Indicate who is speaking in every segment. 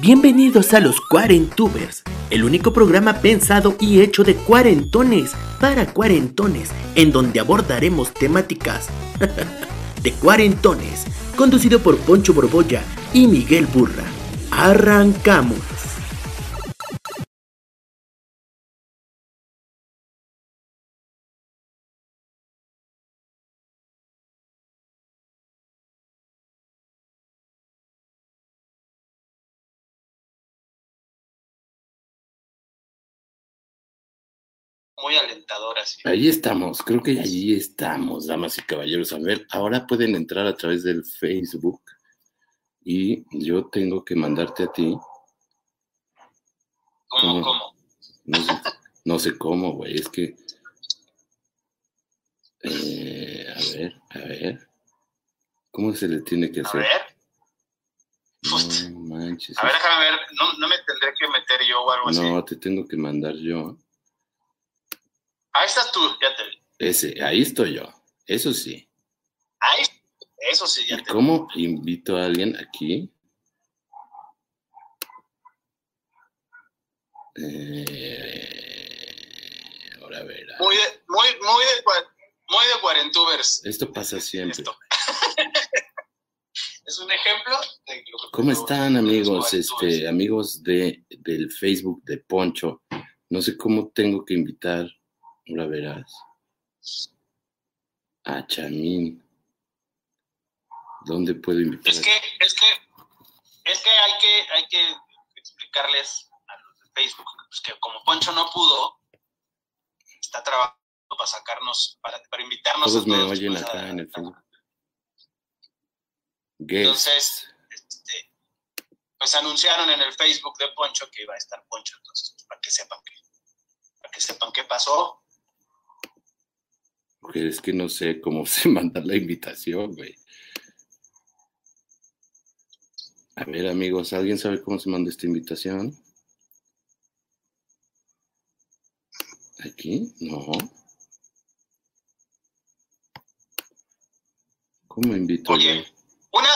Speaker 1: Bienvenidos a los Cuarentubers, el único programa pensado y hecho de cuarentones para cuarentones, en donde abordaremos temáticas de cuarentones, conducido por Poncho Borbolla y Miguel Burra. Arrancamos.
Speaker 2: Muy alentadoras.
Speaker 3: Ahí estamos, creo que allí estamos, damas y caballeros. A ver, ahora pueden entrar a través del Facebook y yo tengo que mandarte a ti.
Speaker 2: ¿Cómo, cómo?
Speaker 3: No sé, cómo, güey, es que... Eh, a ver, a ver. ¿Cómo se le tiene que hacer?
Speaker 2: A ver. No manches. A ver, déjame ver, no, no me tendré que meter yo o algo así.
Speaker 3: No, te tengo que mandar yo.
Speaker 2: Ahí estás tú, ya te vi.
Speaker 3: Ese, ahí estoy yo, eso sí.
Speaker 2: Ahí, eso sí, ya te
Speaker 3: ¿Cómo invito a alguien aquí? Eh, ahora ver.
Speaker 2: Muy de, muy, muy de, muy de cuarentubers.
Speaker 3: Esto pasa siempre.
Speaker 2: es un ejemplo de lo que
Speaker 3: ¿Cómo están amigos? Este, amigos de, del Facebook de Poncho. No sé cómo tengo que invitar Ahora verás. A Chamín. ¿Dónde puedo invitar?
Speaker 2: Es que, es que, es que hay que, hay que explicarles a los de Facebook pues, que como Poncho no pudo, está trabajando para sacarnos, para, para invitarnos
Speaker 3: todos a todos. me oyen acá en el Facebook.
Speaker 2: Entonces, este, pues anunciaron en el Facebook de Poncho que iba a estar Poncho, entonces, pues, para que sepan que, para que sepan qué pasó,
Speaker 3: es que no sé cómo se manda la invitación, güey. A ver, amigos, ¿alguien sabe cómo se manda esta invitación? ¿Aquí? No. ¿Cómo invito?
Speaker 2: Oye, una,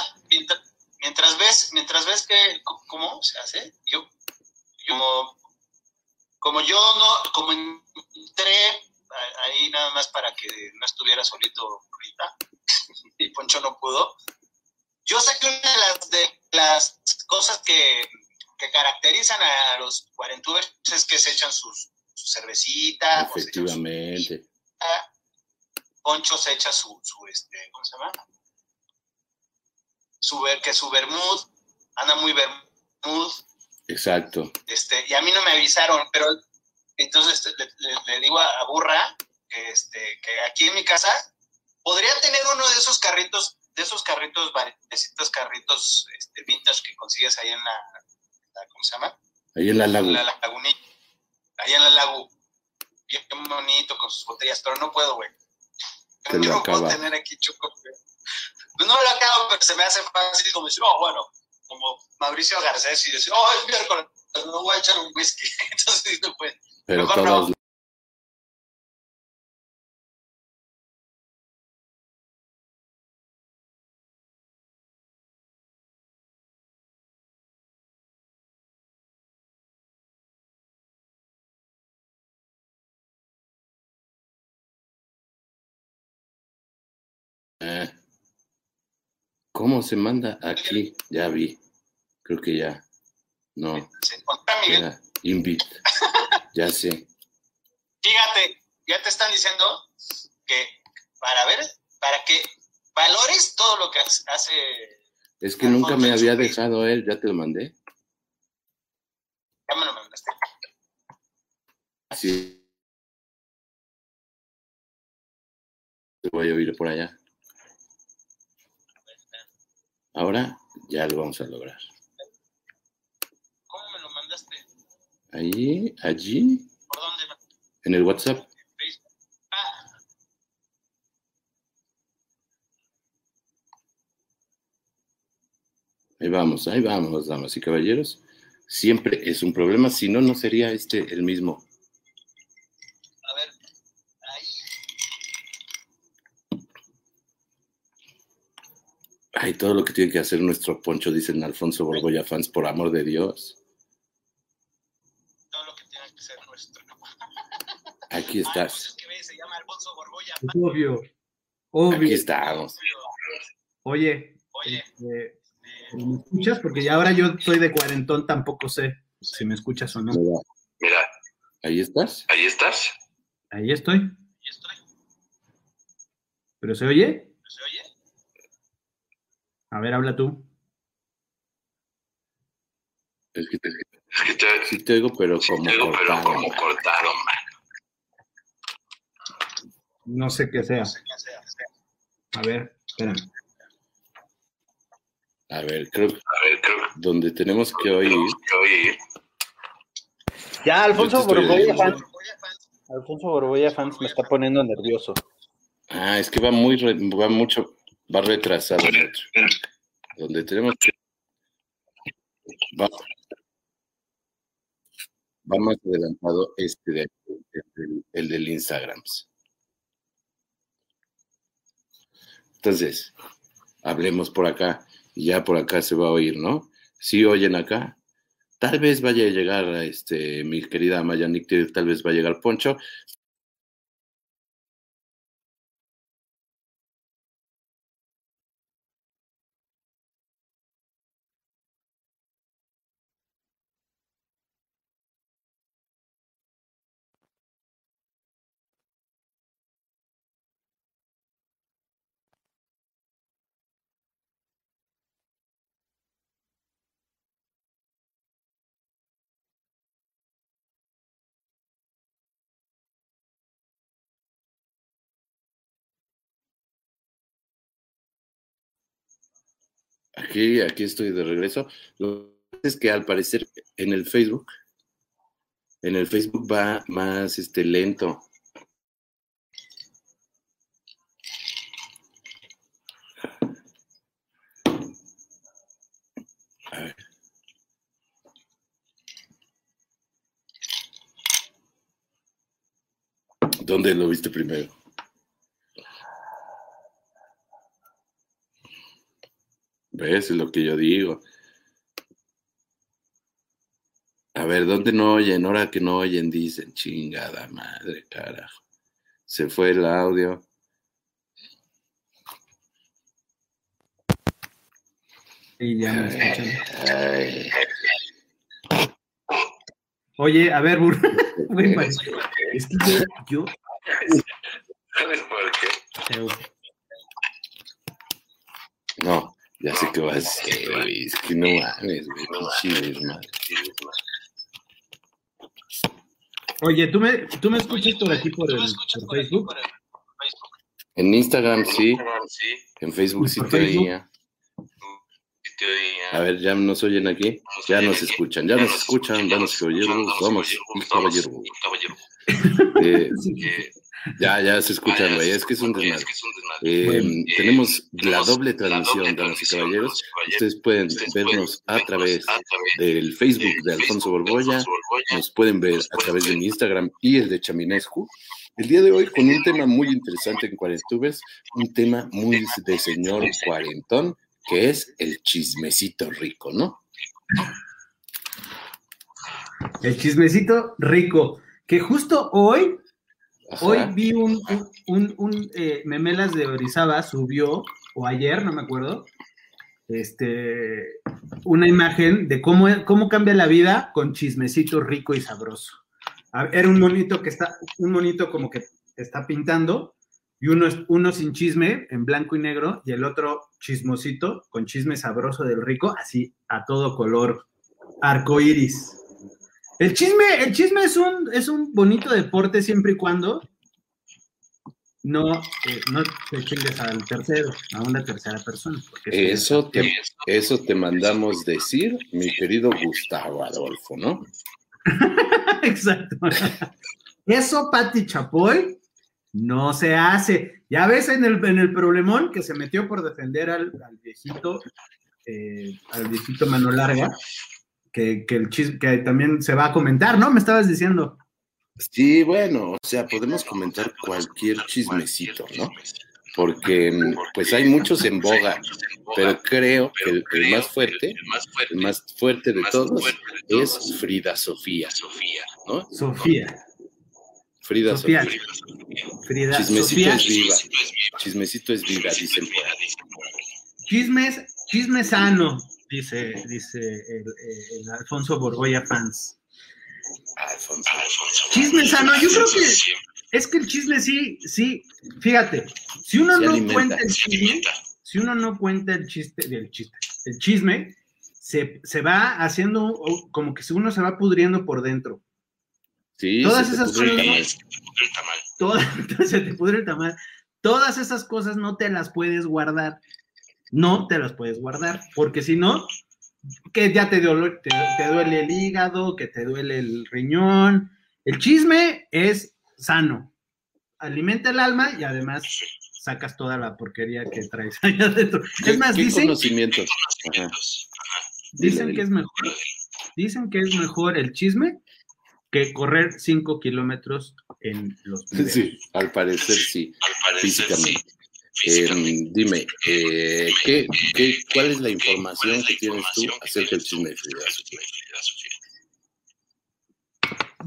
Speaker 2: mientras ves, mientras ves que, ¿cómo se hace? Yo, yo, como yo no, como entré ahí nada más para que no estuviera solito ahorita, y Poncho no pudo. Yo sé que una de las, de las cosas que, que, caracterizan a los cuarentubers es que se echan sus, su cervecita.
Speaker 3: Efectivamente.
Speaker 2: Poncho se echa su, su, este, ¿cómo se llama? Su, que su vermut, anda muy vermut.
Speaker 3: Exacto.
Speaker 2: Este, y a mí no me avisaron, pero entonces le, digo a, Burra que, este, que aquí en mi casa podría tener uno de esos carritos, de esos carritos, estos carritos este, vintage que consigues ahí en la, ¿cómo se llama?
Speaker 3: Ahí en la lago.
Speaker 2: La lagunilla. Ahí en la lago. Bien bonito con sus botellas, pero no puedo, güey. Yo no puedo tener aquí choco. Pues no lo acabo, pero se me hace fácil como decir, oh, bueno, como Mauricio Garcés y decir, oh, es miércoles, no voy a echar un whisky. Entonces, no puede.
Speaker 3: Pero todas eh, ¿Cómo se manda aquí? Ya vi. Creo que ya. No.
Speaker 2: Era
Speaker 3: invite. Ya sé.
Speaker 2: Fíjate, ya te están diciendo que para ver, para que valores todo lo que hace.
Speaker 3: Es que nunca me había dejado él, ya te lo mandé.
Speaker 2: Ya me lo mandaste.
Speaker 3: Así. Te voy a oír por allá. Ahora ya lo vamos a lograr. Ahí, allí.
Speaker 2: ¿Por dónde?
Speaker 3: En el WhatsApp.
Speaker 2: Ah.
Speaker 3: Ahí vamos, ahí vamos, damas y caballeros. Siempre es un problema, si no, no sería este el mismo.
Speaker 2: A ver, ahí.
Speaker 3: Ay, todo lo que tiene que hacer nuestro poncho, dicen Alfonso Borboya fans, por amor de Dios.
Speaker 2: Todo lo que tiene que ser nuestro.
Speaker 3: Aquí
Speaker 2: Ah, pues
Speaker 3: estás.
Speaker 2: es que ve, se llama Alfonso Borboya.
Speaker 4: Es obvio. Obvio.
Speaker 3: Aquí estamos.
Speaker 4: Oye,
Speaker 2: Oye,
Speaker 4: este,
Speaker 2: eh,
Speaker 4: ¿me escuchas? Porque ya ahora yo soy de cuarentón, tampoco sé si me escuchas o no.
Speaker 3: Mira,
Speaker 5: Mira,
Speaker 3: ahí estás.
Speaker 5: ahí estás.
Speaker 4: Ahí estoy.
Speaker 2: ¿y estoy?
Speaker 4: ¿Pero se oye?
Speaker 2: ¿Se oye?
Speaker 4: A ver, habla tú.
Speaker 3: Es que te,
Speaker 5: Es que te,
Speaker 3: sí te oigo, pero
Speaker 5: sí
Speaker 3: como
Speaker 5: te digo, pero
Speaker 3: cortado.
Speaker 5: como
Speaker 3: man.
Speaker 5: cortado, man.
Speaker 4: No sé qué sea.
Speaker 2: No sé qué hacer.
Speaker 4: A ver, espérame.
Speaker 3: A ver, creo que
Speaker 5: A ver, creo
Speaker 3: donde tenemos que oír.
Speaker 6: Ya, Alfonso
Speaker 2: Borboya fans.
Speaker 6: Alfonso Borbolla fans me está poniendo nervioso.
Speaker 3: Ah, es que va muy, re- va mucho, va retrasado. Donde tenemos que. Va, va más adelantado este de aquí, el, del- el del Instagram. Entonces, hablemos por acá y ya por acá se va a oír, ¿no? Si oyen acá, tal vez vaya a llegar este, mi querida Maya Nick, tal vez va a llegar Poncho. Aquí, aquí estoy de regreso. Lo que es que al parecer en el Facebook, en el Facebook va más este lento. ¿Dónde lo viste primero? ¿Ves? Es lo que yo digo. A ver, ¿dónde no oyen? Ahora que no oyen, dicen, chingada madre, carajo. Se fue el audio.
Speaker 4: Y ya me escuchan.
Speaker 3: Ay,
Speaker 4: Oye, a ver, Bur. Man, es que yo, yo
Speaker 5: ¿Sabes por qué?
Speaker 3: no, ya sé qué vas a hacer, güey. Es que no mames, güey. pinche.
Speaker 4: Oye, ¿tú me, tú me escuchas por aquí por,
Speaker 2: ¿Tú
Speaker 4: el,
Speaker 2: me escuchas
Speaker 4: por
Speaker 2: por aquí,
Speaker 4: Facebook?
Speaker 3: En Instagram sí, en Facebook sí
Speaker 4: ¿Por
Speaker 3: te
Speaker 4: Facebook?
Speaker 3: A ver, ¿ya nos oyen aquí? Ya nos escuchan, ya nos escuchan, damas y caballeros, damas y caballeros.
Speaker 5: caballero.
Speaker 3: Eh.
Speaker 5: Eh,
Speaker 3: ya, ya se escuchan, güey. Es que es un desmadre.
Speaker 5: un.
Speaker 3: Eh,
Speaker 4: Bueno,
Speaker 3: tenemos la doble
Speaker 5: la
Speaker 3: transmisión,
Speaker 5: doble
Speaker 3: damas y caballeros. Ustedes pueden
Speaker 5: Ustedes
Speaker 3: vernos
Speaker 5: pueden
Speaker 3: a través
Speaker 5: a través
Speaker 3: del Facebook de Alfonso Borboya. Nos pueden ver a través de mi Instagram y el de Chaminescu. El día de hoy con un tema muy interesante en Cuarentubers, un tema muy de señor cuarentón, que es el chismecito rico, ¿no?
Speaker 4: El chismecito rico. Que justo hoy,
Speaker 3: Ajá.
Speaker 4: hoy vi un, un, un, un, eh, Memelas de Orizaba subió, o ayer, no me acuerdo, este, una imagen de cómo, cómo cambia la vida con chismecito rico y sabroso. Era un monito que está, un monito como que está pintando, y uno, es- uno sin chisme, en blanco y negro, y el otro chismosito, con chisme sabroso del rico, así a todo color arco iris. El chisme, el chisme es un, es un bonito deporte siempre y cuando no, eh, no te chingues al tercero, a una tercera persona.
Speaker 3: Eso te, eso te mandamos decir, mi querido Gustavo Adolfo, ¿no?
Speaker 4: Exacto. Eso, Pati Chapoy, no se hace. Ya ves en el, en el problemón que se metió por defender al, al viejito, eh, al viejito mano larga, que, que el chis- que también se va a comentar, ¿no? Me estabas diciendo.
Speaker 3: Sí, bueno, o sea, podemos comentar cualquier chismecito, ¿no? porque pues hay muchos en boga, pero creo que el, el más fuerte, el más fuerte de todos es Frida Sofía, ¿no?
Speaker 4: Sofía.
Speaker 3: Frida
Speaker 4: Sofía.
Speaker 3: Sofía.
Speaker 4: Frida.
Speaker 3: Chismecito
Speaker 4: Sofía.
Speaker 3: es viva. Chismecito es vida, dicen.
Speaker 4: Chismes, chisme sano, dice, dice el, el Alfonso Borgoya fans.
Speaker 3: Alfonso.
Speaker 4: Chisme sano, yo creo que es que el chisme sí, sí, fíjate, si uno
Speaker 3: Se
Speaker 4: no
Speaker 3: alimenta,
Speaker 4: cuenta el chisme, si uno no cuenta el chiste, el chiste, el chisme, se, se va haciendo como que uno se va pudriendo por dentro.
Speaker 3: Sí,
Speaker 4: Todas
Speaker 3: se te
Speaker 4: esas
Speaker 3: pudre el
Speaker 4: cosas-
Speaker 3: tamal.
Speaker 4: Todas, se te pudre el tamal. Todas esas cosas no te las puedes guardar. No te las puedes guardar, porque si no, que ya te, duele, te, te duele el hígado, que te duele el riñón. El chisme es sano. Alimenta el alma y además sacas toda la porquería que traes allá adentro.
Speaker 3: ¿Qué,
Speaker 4: Es más,
Speaker 3: qué
Speaker 4: dicen,
Speaker 3: conocimientos? Ajá.
Speaker 4: dicen que es mejor, dicen que es mejor el chisme que correr 5 kilómetros en los.
Speaker 3: Sí, al parecer sí, físicamente. Eh, dime, eh, ¿qué, qué, cuál es la información que tienes tú acerca del chisme de Frida Sofía?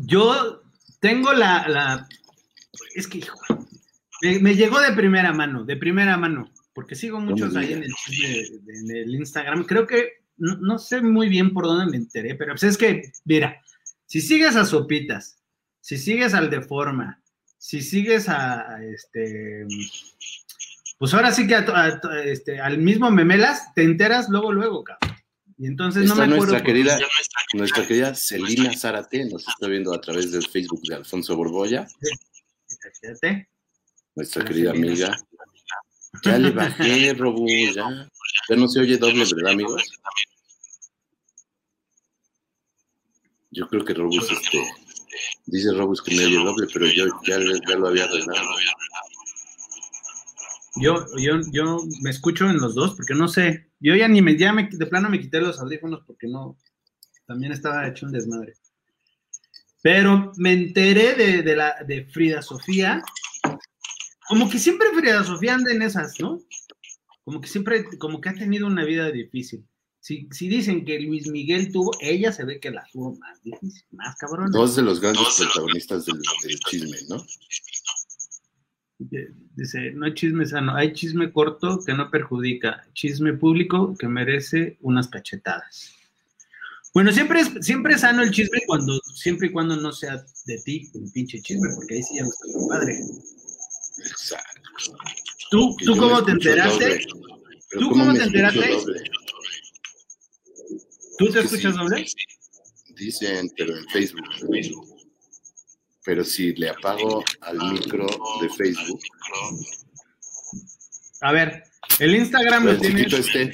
Speaker 4: Yo tengo la, la- es que, hijo, me, me llegó de primera mano, de primera mano, porque sigo muchos ahí en el, en el Instagram. Creo que no, no sé muy bien por dónde me enteré, pero pues es que, mira, si sigues a Sopitas, si sigues al Deforma, si sigues a, a este, pues ahora sí que a a este, al mismo Memelas, te enteras luego, luego, cabrón. Y entonces no me acuerdo.
Speaker 3: nuestra
Speaker 4: por-
Speaker 3: querida, nuestra querida Celina Zárate, nos está viendo a través del Facebook de Alfonso Borboya,
Speaker 4: Fíjate.
Speaker 3: nuestra querida
Speaker 4: Celina.
Speaker 3: amiga. Ya le bajé, Robu, ya. Ya no se oye doble, ¿verdad, amigos? Yo creo que Robus, este, dice Robus que me oye doble, pero yo ya, ya lo había arreglado.
Speaker 4: Yo, yo, yo me escucho en los dos porque no sé. Yo ya ni me, ya me, de plano me quité los audífonos porque no, también estaba hecho un desmadre. Pero me enteré de, de la, de Frida Sofía. Como que siempre Frida Sofía anda en esas, ¿no? Como que siempre, como que ha tenido una vida difícil. Si, si dicen que Luis Miguel tuvo, ella se ve que la tuvo más difícil, más cabrón.
Speaker 3: Dos de los grandes protagonistas del, del chisme, ¿no?
Speaker 4: Dice, no hay chisme sano, hay chisme corto que no perjudica, chisme público que merece unas cachetadas. Bueno, siempre es, siempre es sano el chisme cuando, siempre y cuando no sea de ti el pinche chisme, porque ahí sí ya no está tan padre.
Speaker 3: Exacto.
Speaker 4: ¿Tú, cómo te enteraste?
Speaker 3: doble.
Speaker 4: ¿Tú cómo te enteraste?
Speaker 3: doble?
Speaker 4: ¿Tú te escuchas
Speaker 3: sí.
Speaker 4: doble?
Speaker 3: Dicen, pero en Facebook. Pero si le apago al micro de Facebook,
Speaker 4: A ver, el Instagram lo tienes.
Speaker 3: este,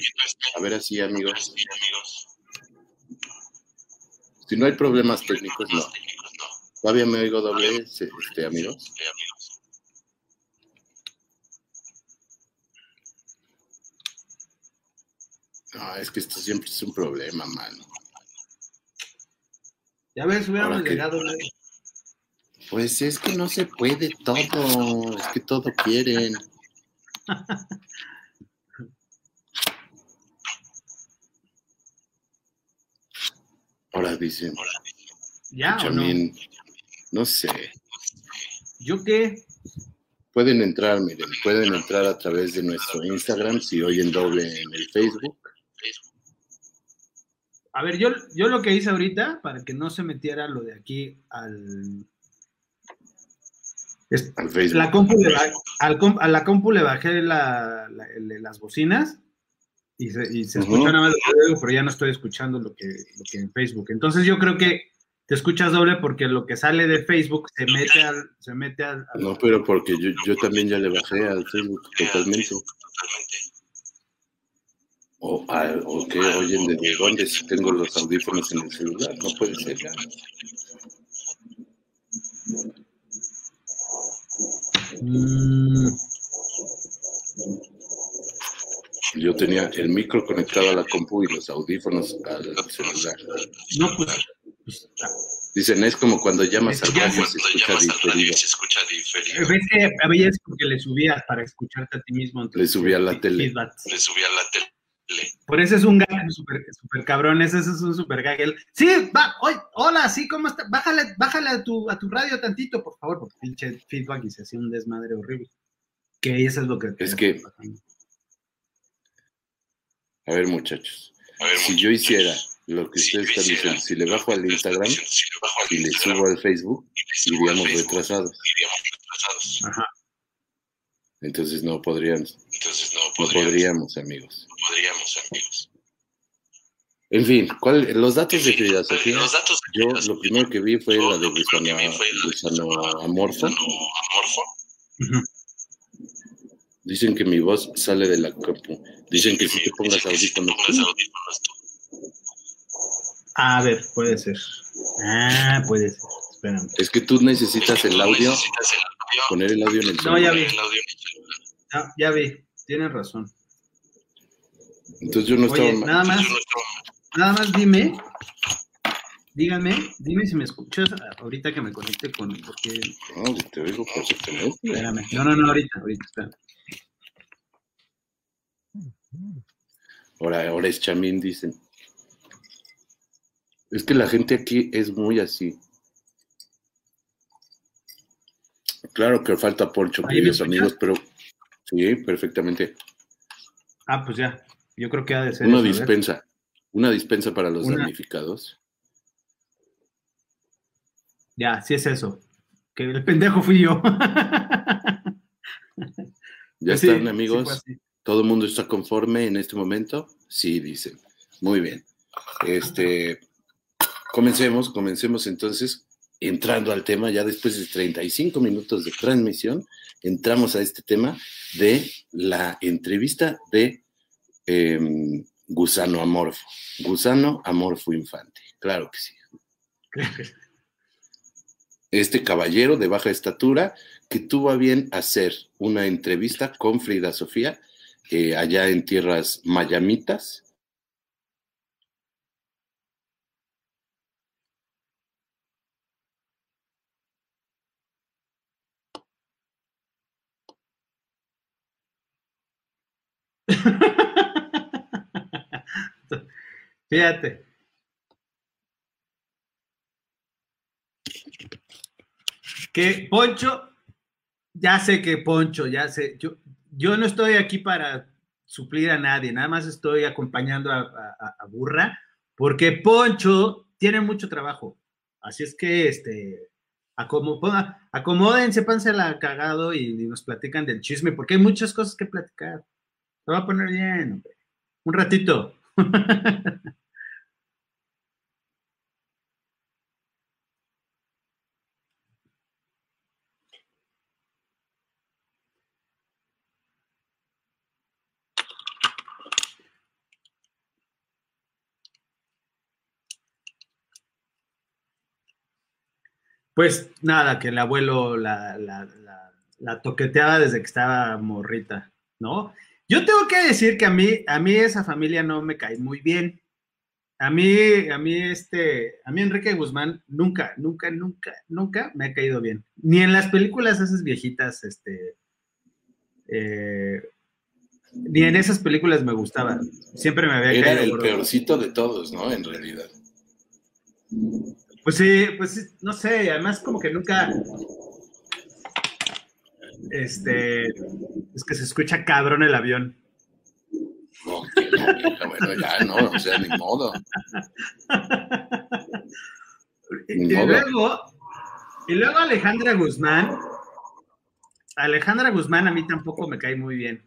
Speaker 3: a ver así, amigos. Si no hay problemas técnicos, no. ¿Todavía me oigo doble, este, amigos? No, es que esto siempre es un problema, mano.
Speaker 4: Ya ves, hubiéramos
Speaker 3: que-
Speaker 4: llegado. ¿no?
Speaker 3: Pues es que no se puede todo, es que todo quieren. Ahora dicen,
Speaker 4: ¿Ya o no?
Speaker 3: no sé,
Speaker 4: ¿Yo qué?
Speaker 3: pueden entrar, miren, pueden entrar a través de nuestro Instagram si oyen doble en el Facebook.
Speaker 4: A ver, yo, yo lo que hice ahorita, para que no se metiera lo de aquí al. es-
Speaker 3: Al Facebook.
Speaker 4: la compu le al a la compu le bajé la- la- el- las bocinas y se, y se escucha nada más lo que digo, pero ya no estoy escuchando lo que, lo que en Facebook. Entonces yo creo que te escuchas doble porque lo que sale de Facebook se mete al. Se mete al, al-
Speaker 3: No, pero porque yo, yo también ya le bajé al Facebook totalmente. O, a- o que oyen desde dónde si tengo los audífonos en el celular, no puede ser.
Speaker 4: Mm,
Speaker 3: Yo tenía el micro conectado a la compu y los audífonos al celular.
Speaker 4: no, pues. pues,
Speaker 3: Dicen, es como cuando llamas al radio y se escucha diferido.
Speaker 5: se escucha diferido.
Speaker 4: Ves que a veces porque le subías para escucharte a ti mismo.
Speaker 3: Le subí a la tele.
Speaker 5: Le subí a la tele.
Speaker 4: Por eso es un gag super, super cabrón, ese, ese es un super gag. El, sí, va, oy, hola, sí, ¿cómo está? Bájale, bájale a tu, a tu radio tantito, por favor, porque pinche feedback y se hacía un desmadre horrible. Que eso es lo que...
Speaker 3: Es que- A ver, muchachos.
Speaker 5: A ver,
Speaker 3: Si
Speaker 5: muchachos,
Speaker 3: yo hiciera lo que
Speaker 5: si
Speaker 3: ustedes están diciendo, si le bajo al Instagram
Speaker 5: diciendo, si le bajo al
Speaker 3: y le subo al Facebook,
Speaker 5: y al
Speaker 3: iríamos
Speaker 5: Facebook,
Speaker 3: retrasados.
Speaker 5: iríamos retrasados.
Speaker 4: Ajá.
Speaker 3: Entonces no podrían,
Speaker 5: Entonces no
Speaker 3: no
Speaker 5: podríamos,
Speaker 3: podríamos, amigos.
Speaker 5: No podríamos, amigos.
Speaker 3: En fin, ¿cuál, los datos de
Speaker 5: En fin,
Speaker 3: Frida Sofía,
Speaker 5: Los datos de
Speaker 3: yo
Speaker 5: Frida
Speaker 3: lo primero que vi fue
Speaker 5: Yo
Speaker 3: la de
Speaker 5: lo primero que
Speaker 3: gusano,
Speaker 5: vi fue la de
Speaker 3: gusano
Speaker 5: gusano
Speaker 3: amorfo. Dicen que mi voz sale de la compu. Dicen que si te pongas audífonos.
Speaker 4: A ver, puede ser. Ah, puede ser. Espérame.
Speaker 3: es que tú necesitas el
Speaker 5: Tú
Speaker 3: audio,
Speaker 5: necesitas el audio,
Speaker 3: poner el audio en el
Speaker 4: No, ya
Speaker 3: celular.
Speaker 4: vi.
Speaker 5: el audio en el celular.
Speaker 4: Ah, ya vi, tienes razón.
Speaker 3: Entonces yo no estaba
Speaker 4: Oye,
Speaker 3: mal.
Speaker 4: nada más, nada más dime, díganme, dime si me escuchas ahorita que me conecte con, porque,
Speaker 3: No, te oigo perfectamente.
Speaker 4: espérame, no, no, no, ahorita, ahorita, espérame.
Speaker 3: Ahora, ahora es chamín, dicen. Es que la gente aquí es muy así. Claro que falta Poncho,
Speaker 4: ¿Ahí me
Speaker 3: queridos amigos, pero sí, perfectamente.
Speaker 4: Ah, pues ya, yo creo que ha de ser
Speaker 3: Una
Speaker 4: eso,
Speaker 3: dispensa. Una dispensa para los
Speaker 4: Una-
Speaker 3: damnificados.
Speaker 4: Ya, sí es eso. Que el pendejo fui yo.
Speaker 3: ¿Ya
Speaker 4: Sí,
Speaker 3: están, amigos? ¿Todo el mundo está conforme en este momento? Sí, dicen. Muy bien. Este, comencemos, comencemos entonces entrando al tema, ya después de 35 minutos de transmisión, entramos a este tema de la entrevista de em, Gusano Amorfo. Gusano Amorfo Infante, claro que sí. Este caballero de baja estatura que tuvo a bien hacer una entrevista con Frida Sofía eh, allá en tierras mayamitas.
Speaker 4: Fíjate. Que Poncho, ya sé que Poncho, ya sé, yo, yo no estoy aquí para suplir a nadie, nada más estoy acompañando a, Burra, porque Poncho tiene mucho trabajo. Así es que, este, acomódense, la cagado y, y nos platican del chisme, porque hay muchas cosas que platicar. Se va a poner bien, hombre. Un ratito. Pues nada, que el abuelo la, la, la, la toqueteaba desde que estaba morrita, ¿no? Yo tengo que decir que a mí, a mí esa familia no me cae muy bien. A mí, a mí, este, a mí Enrique Guzmán nunca, nunca, nunca, nunca me ha caído bien. Ni en las películas esas viejitas, este, eh, ni en esas películas me gustaba. Siempre me había
Speaker 3: Era
Speaker 4: caído
Speaker 3: el
Speaker 4: gordo.
Speaker 3: peorcito de todos, ¿no? En realidad.
Speaker 4: Pues sí, pues sí, no sé, además como que nunca. Este. Es que se escucha cabrón el avión.
Speaker 3: No, no, bueno, ya no, o sea, ni modo.
Speaker 4: Y,
Speaker 3: Ni
Speaker 4: y
Speaker 3: modo.
Speaker 4: luego. Y luego Alejandra Guzmán. Alejandra Guzmán a mí tampoco me cae muy bien.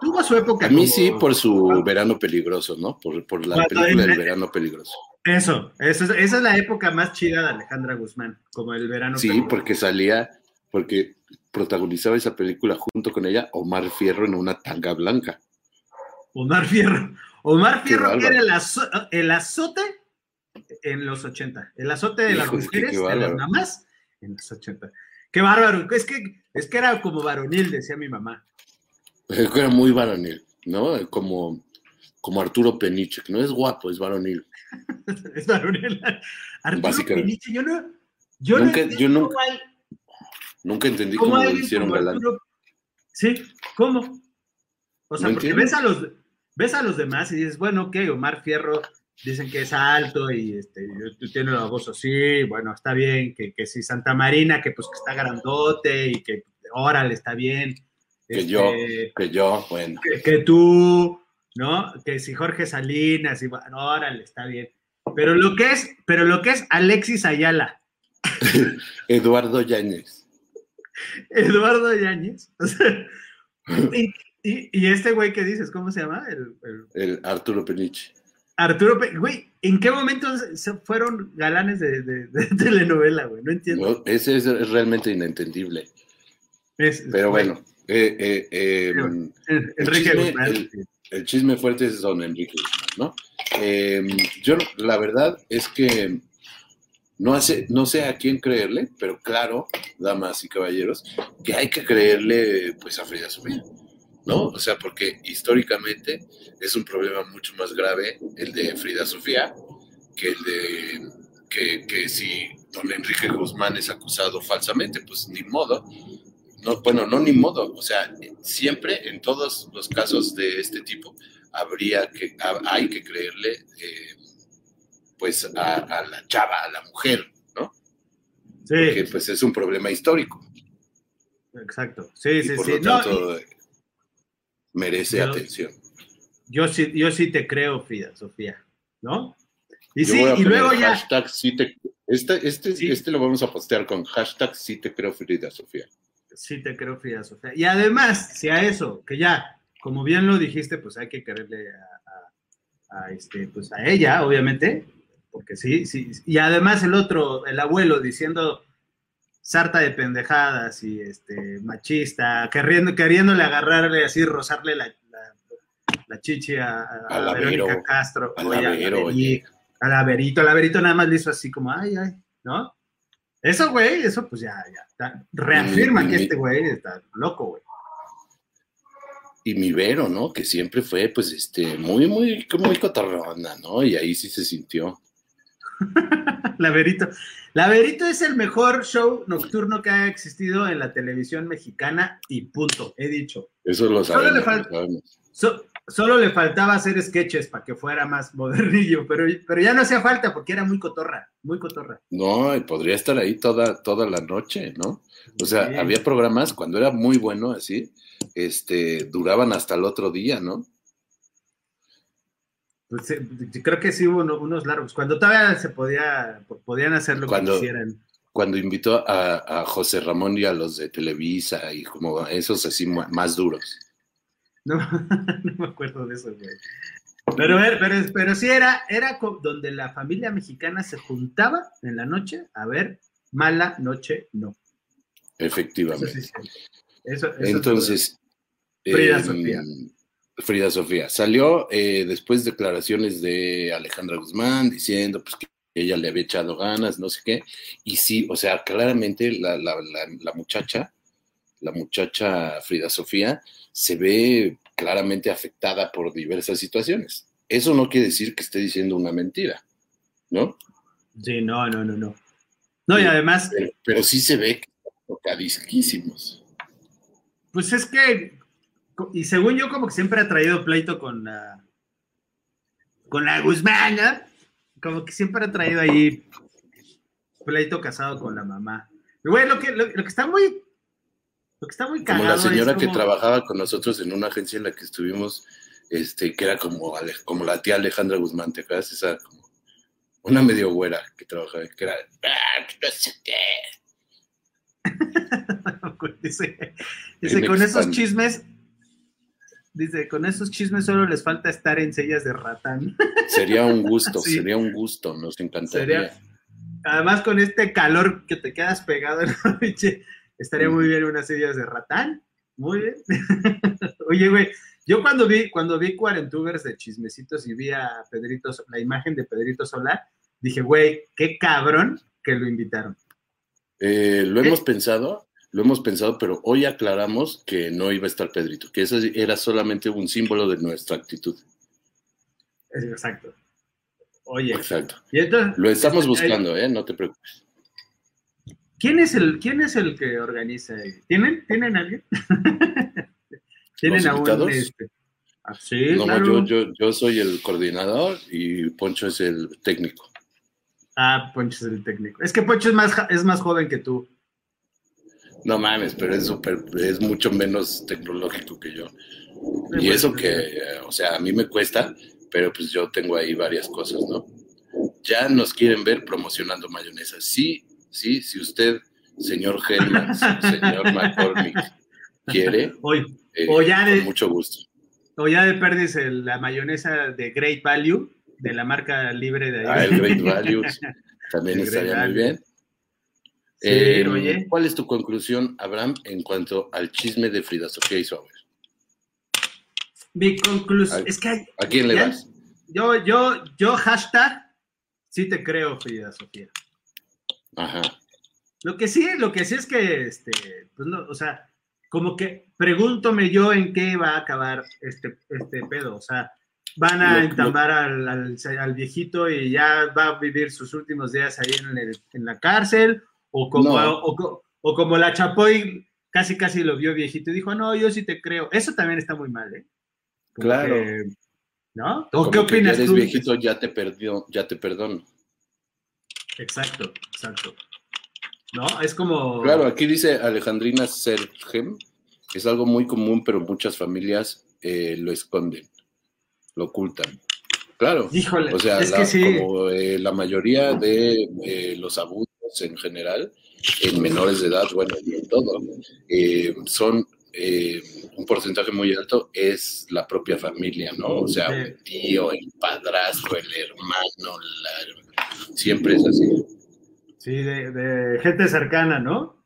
Speaker 4: Tuvo su época.
Speaker 3: A mí
Speaker 4: como-
Speaker 3: sí, por su verano peligroso, ¿no? Por, por la película del verano peligroso.
Speaker 4: Eso, eso es- esa es la época más chida de Alejandra Guzmán, como el verano.
Speaker 3: Sí,
Speaker 4: peligroso.
Speaker 3: porque salía, porque protagonizaba esa película junto con ella Omar Fierro en una tanga blanca.
Speaker 4: Omar Fierro. Omar Fierro era el, azo- el azote en los 80. El azote de las mujeres, de las mamás, en los 80. Qué bárbaro. Es que, es que era como varonil, decía mi mamá.
Speaker 3: Era muy varonil, ¿no? Como, como Arturo Peniche, que no es guapo, es varonil.
Speaker 4: Es varonil. Arturo. Peniche, yo no. Yo
Speaker 3: Nunca-
Speaker 4: no
Speaker 3: yo nunca- Nunca entendí
Speaker 4: cómo
Speaker 3: cómo lo hicieron galán.
Speaker 4: Arturo- Sí, ¿cómo? O sea,
Speaker 3: No
Speaker 4: porque
Speaker 3: entiendo.
Speaker 4: ves a los ves a los demás y dices, bueno, ok, Omar Fierro dicen que es alto y este, tiene la voz así, bueno, está bien, que, que si Santa Marina, que pues que está grandote y que órale, está bien.
Speaker 3: Que
Speaker 4: Este,
Speaker 3: yo, que yo, bueno.
Speaker 4: que, que tú, ¿no? Que si Jorge Salinas, y, bueno, órale, está bien. Pero lo que es, pero lo que es Alexis Ayala,
Speaker 3: Eduardo Yáñez.
Speaker 4: Eduardo Yáñez, o sea, y, y- y este güey que dices, ¿cómo se llama? El, el
Speaker 3: El Arturo Peniche.
Speaker 4: Arturo, Pe- güey, ¿en qué momento se- fueron galanes de, de- de telenovela, güey? No entiendo.
Speaker 3: No, ese es realmente inentendible.
Speaker 4: Es-
Speaker 3: Pero
Speaker 4: güey,
Speaker 3: bueno, eh, eh, eh,
Speaker 4: En- Enrique
Speaker 3: chisme,
Speaker 4: Guzmán,
Speaker 3: el- el chisme fuerte es don Enrique Guzmán, ¿no? Yo, la verdad es que no, hace, no sé a quién creerle, pero claro, damas y caballeros, que hay que creerle pues a Frida Sofía, ¿no? O sea, porque históricamente es un problema mucho más grave el de Frida Sofía que el de que, que si don Enrique Guzmán es acusado falsamente, pues ni modo. No, bueno, no ni modo, o sea, siempre en todos los casos de este tipo habría que, ha- hay que creerle eh, pues a, a la chava, a la mujer, ¿no?
Speaker 4: Sí,
Speaker 3: pues es un problema histórico
Speaker 4: exacto. Sí,
Speaker 3: y
Speaker 4: sí,
Speaker 3: por
Speaker 4: sí.
Speaker 3: lo
Speaker 4: No,
Speaker 3: tanto eh, merece
Speaker 4: Yo-
Speaker 3: atención.
Speaker 4: yo sí, yo sí te creo, Frida, Sofía, ¿no? Y
Speaker 3: Yo
Speaker 4: sí,
Speaker 3: voy a
Speaker 4: y
Speaker 3: poner
Speaker 4: luego ya,
Speaker 3: hashtag sí te, este, este,
Speaker 4: Sí.
Speaker 3: este lo vamos a postear con hashtag sí te creo Frida Sofía.
Speaker 4: sí te creo, Frida, Sofía. Y además, si a eso, que ya, como bien lo dijiste, pues hay que quererle a, a- a, este, pues a ella, obviamente, porque sí, sí. Y además el otro, el abuelo, diciendo sarta de pendejadas y este machista, queriendo, queriéndole agarrarle así, rozarle la, la, la chichi a, a- a
Speaker 3: Avero,
Speaker 4: Verónica Castro.
Speaker 3: al
Speaker 4: oye, a
Speaker 3: Avero,
Speaker 4: Averi-
Speaker 3: oye.
Speaker 4: al Averito, el Averito nada más le hizo así como, ay, ay, ¿no? Eso, güey, eso pues ya, ya, reafirma que este güey está loco, güey.
Speaker 3: Y mi Vero, ¿no? Que siempre fue, pues, este, muy, muy, muy cotorrona, ¿no? Y ahí sí se sintió.
Speaker 4: Laberito. Laberito es el mejor show nocturno que ha existido en la televisión mexicana y punto, he dicho.
Speaker 3: Eso lo
Speaker 4: Solo le
Speaker 3: sabemos.
Speaker 4: falta-
Speaker 3: lo sabemos.
Speaker 4: So- solo le faltaba hacer sketches para que fuera más modernillo, pero, pero ya no hacía falta porque era muy cotorra, muy cotorra.
Speaker 3: No, y podría estar ahí toda, toda la noche, ¿no? O sea,
Speaker 4: Sí.
Speaker 3: había programas cuando era muy bueno así, este, duraban hasta el otro día, ¿no?
Speaker 4: Pues, eh, creo que sí hubo uno- unos largos. Cuando todavía se podía, podían hacer lo
Speaker 3: Cuando-
Speaker 4: que quisieran.
Speaker 3: Cuando invitó a, a José Ramón y a los de Televisa y como esos así más duros.
Speaker 4: No, no me acuerdo de eso, güey. Pero, pero, pero sí era, era donde la familia mexicana se juntaba en la noche a ver Mala Noche No. Eso
Speaker 3: Efectivamente.
Speaker 4: sí. Eso- eso
Speaker 3: Entonces,
Speaker 4: Frida Sofía.
Speaker 3: Frida Sofía. Salió eh, después declaraciones de Alejandra Guzmán diciendo pues, que ella le había echado ganas, no sé qué. Y sí, o sea, claramente la, la- la- la muchacha, la muchacha Frida Sofía, se ve claramente afectada por diversas situaciones. Eso no quiere decir que esté diciendo una mentira, ¿no?
Speaker 4: Sí, no, no, no, no. No, y además,
Speaker 3: Pero, pero sí se ve que están tocadísimos.
Speaker 4: pues es que, y según yo, como que siempre ha traído pleito con la, con la Guzmán, ¿no? Como que siempre ha traído ahí pleito casado con la mamá. Y, lo que, lo, lo que está muy, lo que está muy
Speaker 3: Como la señora que trabajaba con nosotros en una agencia en la que estuvimos, este, que era como, como la tía Alejandra Guzmán, ¿te acuerdas? Esa, como, una medio güera que trabajaba, que era, "Ah, no sé qué".
Speaker 4: dice, dice,
Speaker 3: me
Speaker 4: con esos chismes, dice, con esos chismes solo les falta estar en sellas de ratán.
Speaker 3: Sería un gusto,
Speaker 4: Sí.
Speaker 3: sería un gusto, nos encantaría.
Speaker 4: Sería- Además, con este calor que te quedas pegado en la noche, estaría muy bien unas sillas de ratán. Muy bien. Oye, güey, yo cuando vi, cuando vi Cuarentubers de chismecitos y vi a Pedrito, la imagen de Pedrito Solar, dije, güey, qué cabrón que lo invitaron.
Speaker 3: Eh, lo
Speaker 4: ¿Qué?
Speaker 3: hemos pensado, lo hemos pensado, pero hoy aclaramos que no iba a estar Pedrito, que eso era solamente un símbolo de nuestra actitud.
Speaker 4: Exacto. Oye,
Speaker 3: Exacto.
Speaker 4: y entonces,
Speaker 3: Lo estamos
Speaker 4: este,
Speaker 3: buscando, ¿eh? No te preocupes.
Speaker 4: ¿quién es el, quién es el que organiza? ¿Tienen, ¿tienen alguien? ¿Tienen
Speaker 3: ¿Los
Speaker 4: a un, este, ah, sí,
Speaker 3: No,
Speaker 4: claro.
Speaker 3: yo, yo, yo soy el coordinador y Poncho es el técnico.
Speaker 4: Ah, Poncho es el técnico. Es que Poncho es más, es más joven que tú.
Speaker 3: No mames, pero es súper, es mucho menos tecnológico que yo. Y eso que, eh, o sea, a mí me cuesta, pero pues yo tengo ahí varias cosas, ¿no? Ya nos quieren ver promocionando mayonesa. Sí, sí, si usted, señor Helman, señor McCormick, quiere,
Speaker 4: Hoy,
Speaker 3: eh,
Speaker 4: O ya de-
Speaker 3: con mucho gusto.
Speaker 4: o ya de perdis el- la mayonesa de Great Value, de la marca libre de ahí.
Speaker 3: Ah, el Great Values también
Speaker 4: El
Speaker 3: estaría
Speaker 4: Great
Speaker 3: muy bien.
Speaker 4: Sí,
Speaker 3: Eh,
Speaker 4: oye.
Speaker 3: ¿Cuál es tu conclusión, Abraham, en cuanto al chisme de Frida Sofía y Sauer?
Speaker 4: Mi conclusión es que hay-
Speaker 3: ¿A quién le
Speaker 4: Ya-
Speaker 3: vas?
Speaker 4: yo, yo, yo, hashtag, sí te creo, Frida Sofía.
Speaker 3: Ajá.
Speaker 4: Lo que sí, lo que sí es que, este, pues no, o sea, como que pregúntome yo en qué va a acabar este, este pedo. O sea, van a
Speaker 3: Lo- lo-
Speaker 4: entambar al, al- al viejito y ya va a vivir sus últimos días ahí en, el- en la cárcel, o como,
Speaker 3: No.
Speaker 4: o, co- o como la Chapoy casi casi lo vio viejito y dijo, no, yo sí te creo. Eso también está muy mal, ¿eh? Como
Speaker 3: Claro.
Speaker 4: que, ¿No? ¿O qué
Speaker 3: que
Speaker 4: opinas
Speaker 3: ya eres
Speaker 4: tú?
Speaker 3: viejito, ya te perdió, ya te perdono.
Speaker 4: Exacto, exacto. ¿No? Es como...
Speaker 3: Claro, aquí dice Alejandrina Sergem, que es algo muy común, pero muchas familias eh, lo esconden, lo ocultan. Claro,
Speaker 4: Híjole,
Speaker 3: o sea,
Speaker 4: es
Speaker 3: la,
Speaker 4: que sí.
Speaker 3: como eh, la mayoría de eh, los abusos en general, en menores de edad, bueno, y en todo, eh, son eh, un porcentaje muy alto, es la propia familia, ¿no? O sea, un tío, el padrastro, el hermano, la- siempre es así.
Speaker 4: Sí, de, de gente cercana, ¿no?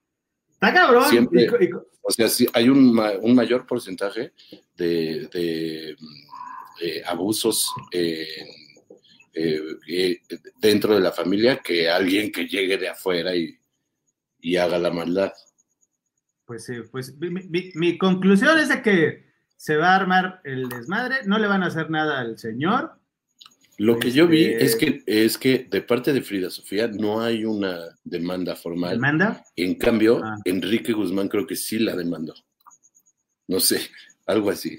Speaker 4: Está cabrón.
Speaker 3: Siempre.
Speaker 4: Y y
Speaker 3: O sea, sí, hay un, un mayor porcentaje de, de, mm, eh, abusos eh, eh, eh, dentro de la familia que alguien que llegue de afuera y, y haga la maldad.
Speaker 4: pues sí, pues mi, mi- mi conclusión es de que se va a armar el desmadre, no le van a hacer nada al señor.
Speaker 3: Lo que yo vi
Speaker 4: Este-
Speaker 3: es que, es que de parte de Frida Sofía no hay una demanda formal.
Speaker 4: ¿Manda?
Speaker 3: En cambio,
Speaker 4: Ah.
Speaker 3: Enrique Guzmán creo que sí la demandó. No sé, algo así.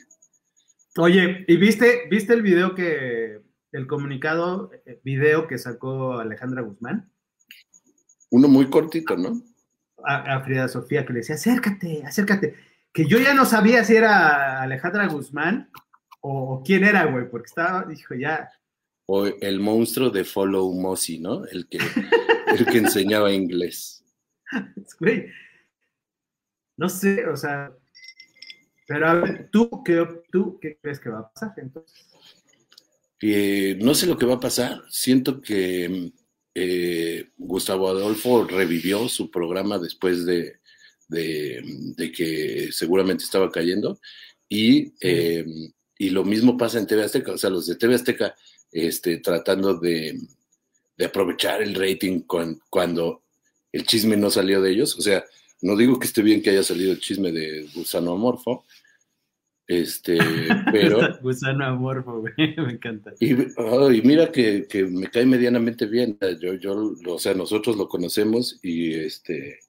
Speaker 4: Oye, ¿y viste, viste el video que, el comunicado, eh, video que sacó Alejandra Guzmán?
Speaker 3: Uno muy cortito, ¿no?
Speaker 4: A, a Frida Sofía que le decía, acércate, acércate. Que yo ya no sabía si era Alejandra Guzmán o, o quién era, güey, porque estaba, dijo, ya,
Speaker 3: O el monstruo de Follow Mossy, ¿no? El que, el que enseñaba inglés.
Speaker 4: Güey, no sé, o sea, pero a ver, ¿tú qué, ¿tú qué crees que va a pasar entonces?
Speaker 3: Eh, no sé lo que va a pasar. Siento que eh, Gustavo Adolfo revivió su programa después de, de- de que seguramente estaba cayendo. Y, eh, y lo mismo pasa en TV Azteca. O sea, los de TV Azteca este, tratando de, de aprovechar el rating cuan- cuando el chisme no salió de ellos. O sea, no digo que esté bien que haya salido el chisme de Gusano Amorfo. Este, pero.
Speaker 4: Gusano amorfo, güey, me encanta.
Speaker 3: Y, oh, y mira que, que me cae medianamente bien. Yo, yo, o sea, nosotros lo conocemos y este.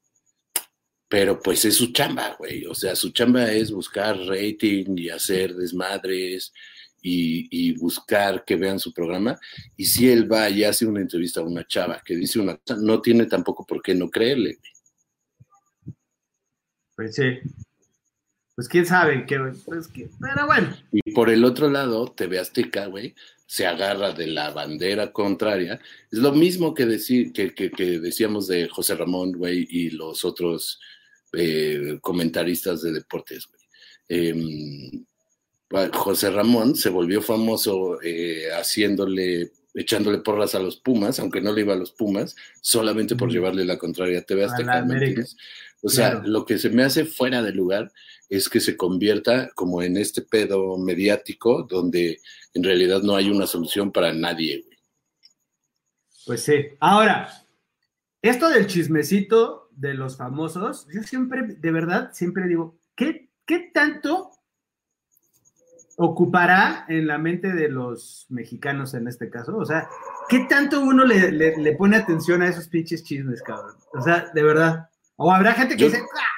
Speaker 3: Pero pues es su chamba, güey. O sea, su chamba es buscar rating y hacer desmadres y, y buscar que vean su programa. Y si él va y hace una entrevista a una chava que dice una cosa, no tiene tampoco por qué no creerle.
Speaker 4: Pues sí. Pues quién sabe, pues, que- pero bueno,
Speaker 3: Y por el otro lado, TV Azteca, güey, se agarra de la bandera contraria. Es lo mismo que, decir, que, que- que decíamos de José Ramón, güey, y los otros eh, comentaristas de deportes, güey. Em, José Ramón se volvió famoso eh, haciéndole, echándole porras a los Pumas, aunque no le iba a los Pumas, solamente por llevarle la contraria a TV Azteca. O sea,
Speaker 4: Claro.
Speaker 3: lo que se me hace fuera de lugar es que se convierta como en este pedo mediático donde en realidad no hay una solución para nadie. güey.
Speaker 4: pues sí. Ahora, esto del chismecito de los famosos, yo siempre, de verdad, siempre digo, ¿qué, qué tanto ocupará en la mente de los mexicanos en este caso? O sea, ¿qué tanto uno le, le- le pone atención a esos pinches chismes, cabrón? O sea, de verdad. O habrá gente que
Speaker 3: Yo-
Speaker 4: dice, ¡ah! ¡ah!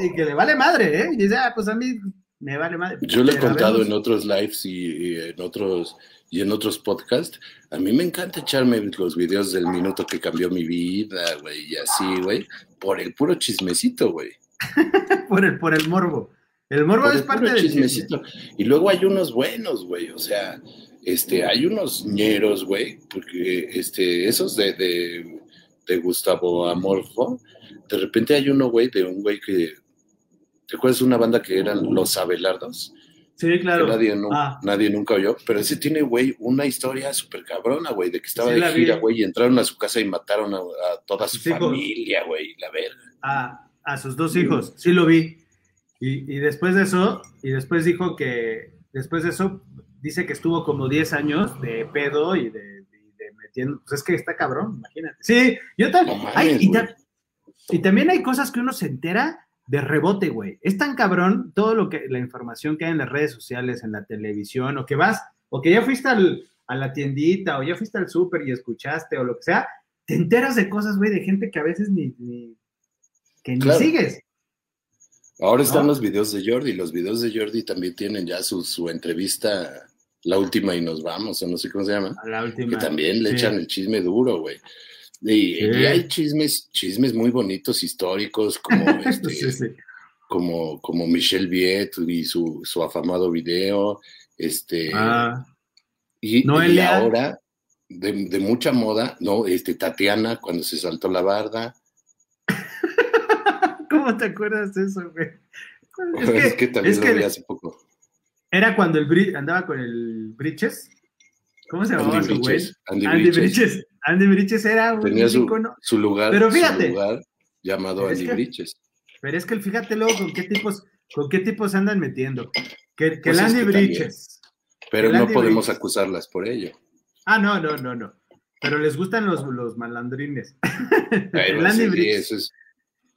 Speaker 4: Sáquete", Y que le vale madre, ¿eh? Y dice, ah, pues a mí me vale madre.
Speaker 3: Yo le he contado en otros lives y, y en otros y en otros podcasts. A mí me encanta echarme los videos del minuto que cambió mi vida, güey, y así, güey, por el puro chismecito, güey.
Speaker 4: por, el, por el morbo. El morbo
Speaker 3: Por
Speaker 4: es
Speaker 3: el
Speaker 4: parte
Speaker 3: puro
Speaker 4: del chisme.
Speaker 3: chismecito. Y luego hay unos buenos, güey, o sea, este, hay unos ñeros, güey, porque este, esos de, de, de Gustavo Amorfo, de repente hay uno, güey, de un güey que, ¿te acuerdas de una banda que eran Los Abelardos?
Speaker 4: Sí, claro.
Speaker 3: que nadie,
Speaker 4: Ah.
Speaker 3: nadie nunca oyó, pero ese tiene, güey, una historia súper cabrona, güey, de que estaba
Speaker 4: Sí,
Speaker 3: de gira, güey, y entraron a su casa y mataron a, a toda su
Speaker 4: hijos.
Speaker 3: familia, güey, la verga.
Speaker 4: a, a sus dos hijos, sí lo vi. Y, y después de eso, y después dijo que, después de eso, dice que estuvo como 10 años de pedo y de, y de metiendo, pues es que está cabrón, imagínate. Sí, yo también.
Speaker 3: No mames,
Speaker 4: y,
Speaker 3: güey.
Speaker 4: ta- y también hay cosas que uno se entera de rebote, güey. Es tan cabrón todo lo que, la información que hay en las redes sociales, en la televisión, o que vas, o que ya fuiste al- a la tiendita, o ya fuiste al súper y escuchaste, o lo que sea, te enteras de cosas, güey, de gente que a veces ni, ni- que ni
Speaker 3: Claro.
Speaker 4: sigues.
Speaker 3: Ahora están
Speaker 4: ¿No?
Speaker 3: los videos de Jordi, los videos de Jordi también tienen ya su, su entrevista, la última y nos vamos, o no sé cómo se llama,
Speaker 4: la
Speaker 3: que
Speaker 4: última.
Speaker 3: también le
Speaker 4: Sí.
Speaker 3: echan el chisme duro, güey. Y,
Speaker 4: Sí.
Speaker 3: y hay chismes, chismes muy bonitos, históricos, como este,
Speaker 4: Sí, sí.
Speaker 3: como, como Michelle Viet y su, su afamado video, este,
Speaker 4: Ah,
Speaker 3: y, ahora, de, de mucha moda, no, este, Tatiana, cuando se saltó la barda,
Speaker 4: ¿Cómo te acuerdas de eso, güey?
Speaker 3: es que, también
Speaker 4: es
Speaker 3: lo
Speaker 4: que
Speaker 3: vi hace poco.
Speaker 4: era cuando el andaba con el Briches. ¿Cómo se llamaba
Speaker 3: Andy
Speaker 4: su güey?
Speaker 3: Andy,
Speaker 4: Andy
Speaker 3: Briches.
Speaker 4: Andy Briches era un
Speaker 3: tenía su, su lugar,
Speaker 4: Pero
Speaker 3: su
Speaker 4: fíjate.
Speaker 3: lugar llamado Andy
Speaker 4: que-
Speaker 3: Briches.
Speaker 4: Pero es que fíjate luego con qué tipos, con qué tipos andan metiendo. Que, que
Speaker 3: Pues
Speaker 4: el
Speaker 3: es
Speaker 4: Andy
Speaker 3: también.
Speaker 4: Briches.
Speaker 3: Pero
Speaker 4: el
Speaker 3: no
Speaker 4: Andy
Speaker 3: podemos
Speaker 4: Briches.
Speaker 3: acusarlas por ello.
Speaker 4: Ah, no, no, no, no. Pero les gustan los, los malandrines.
Speaker 3: Pero
Speaker 4: el Andy
Speaker 3: sí,
Speaker 4: Briches.
Speaker 3: es,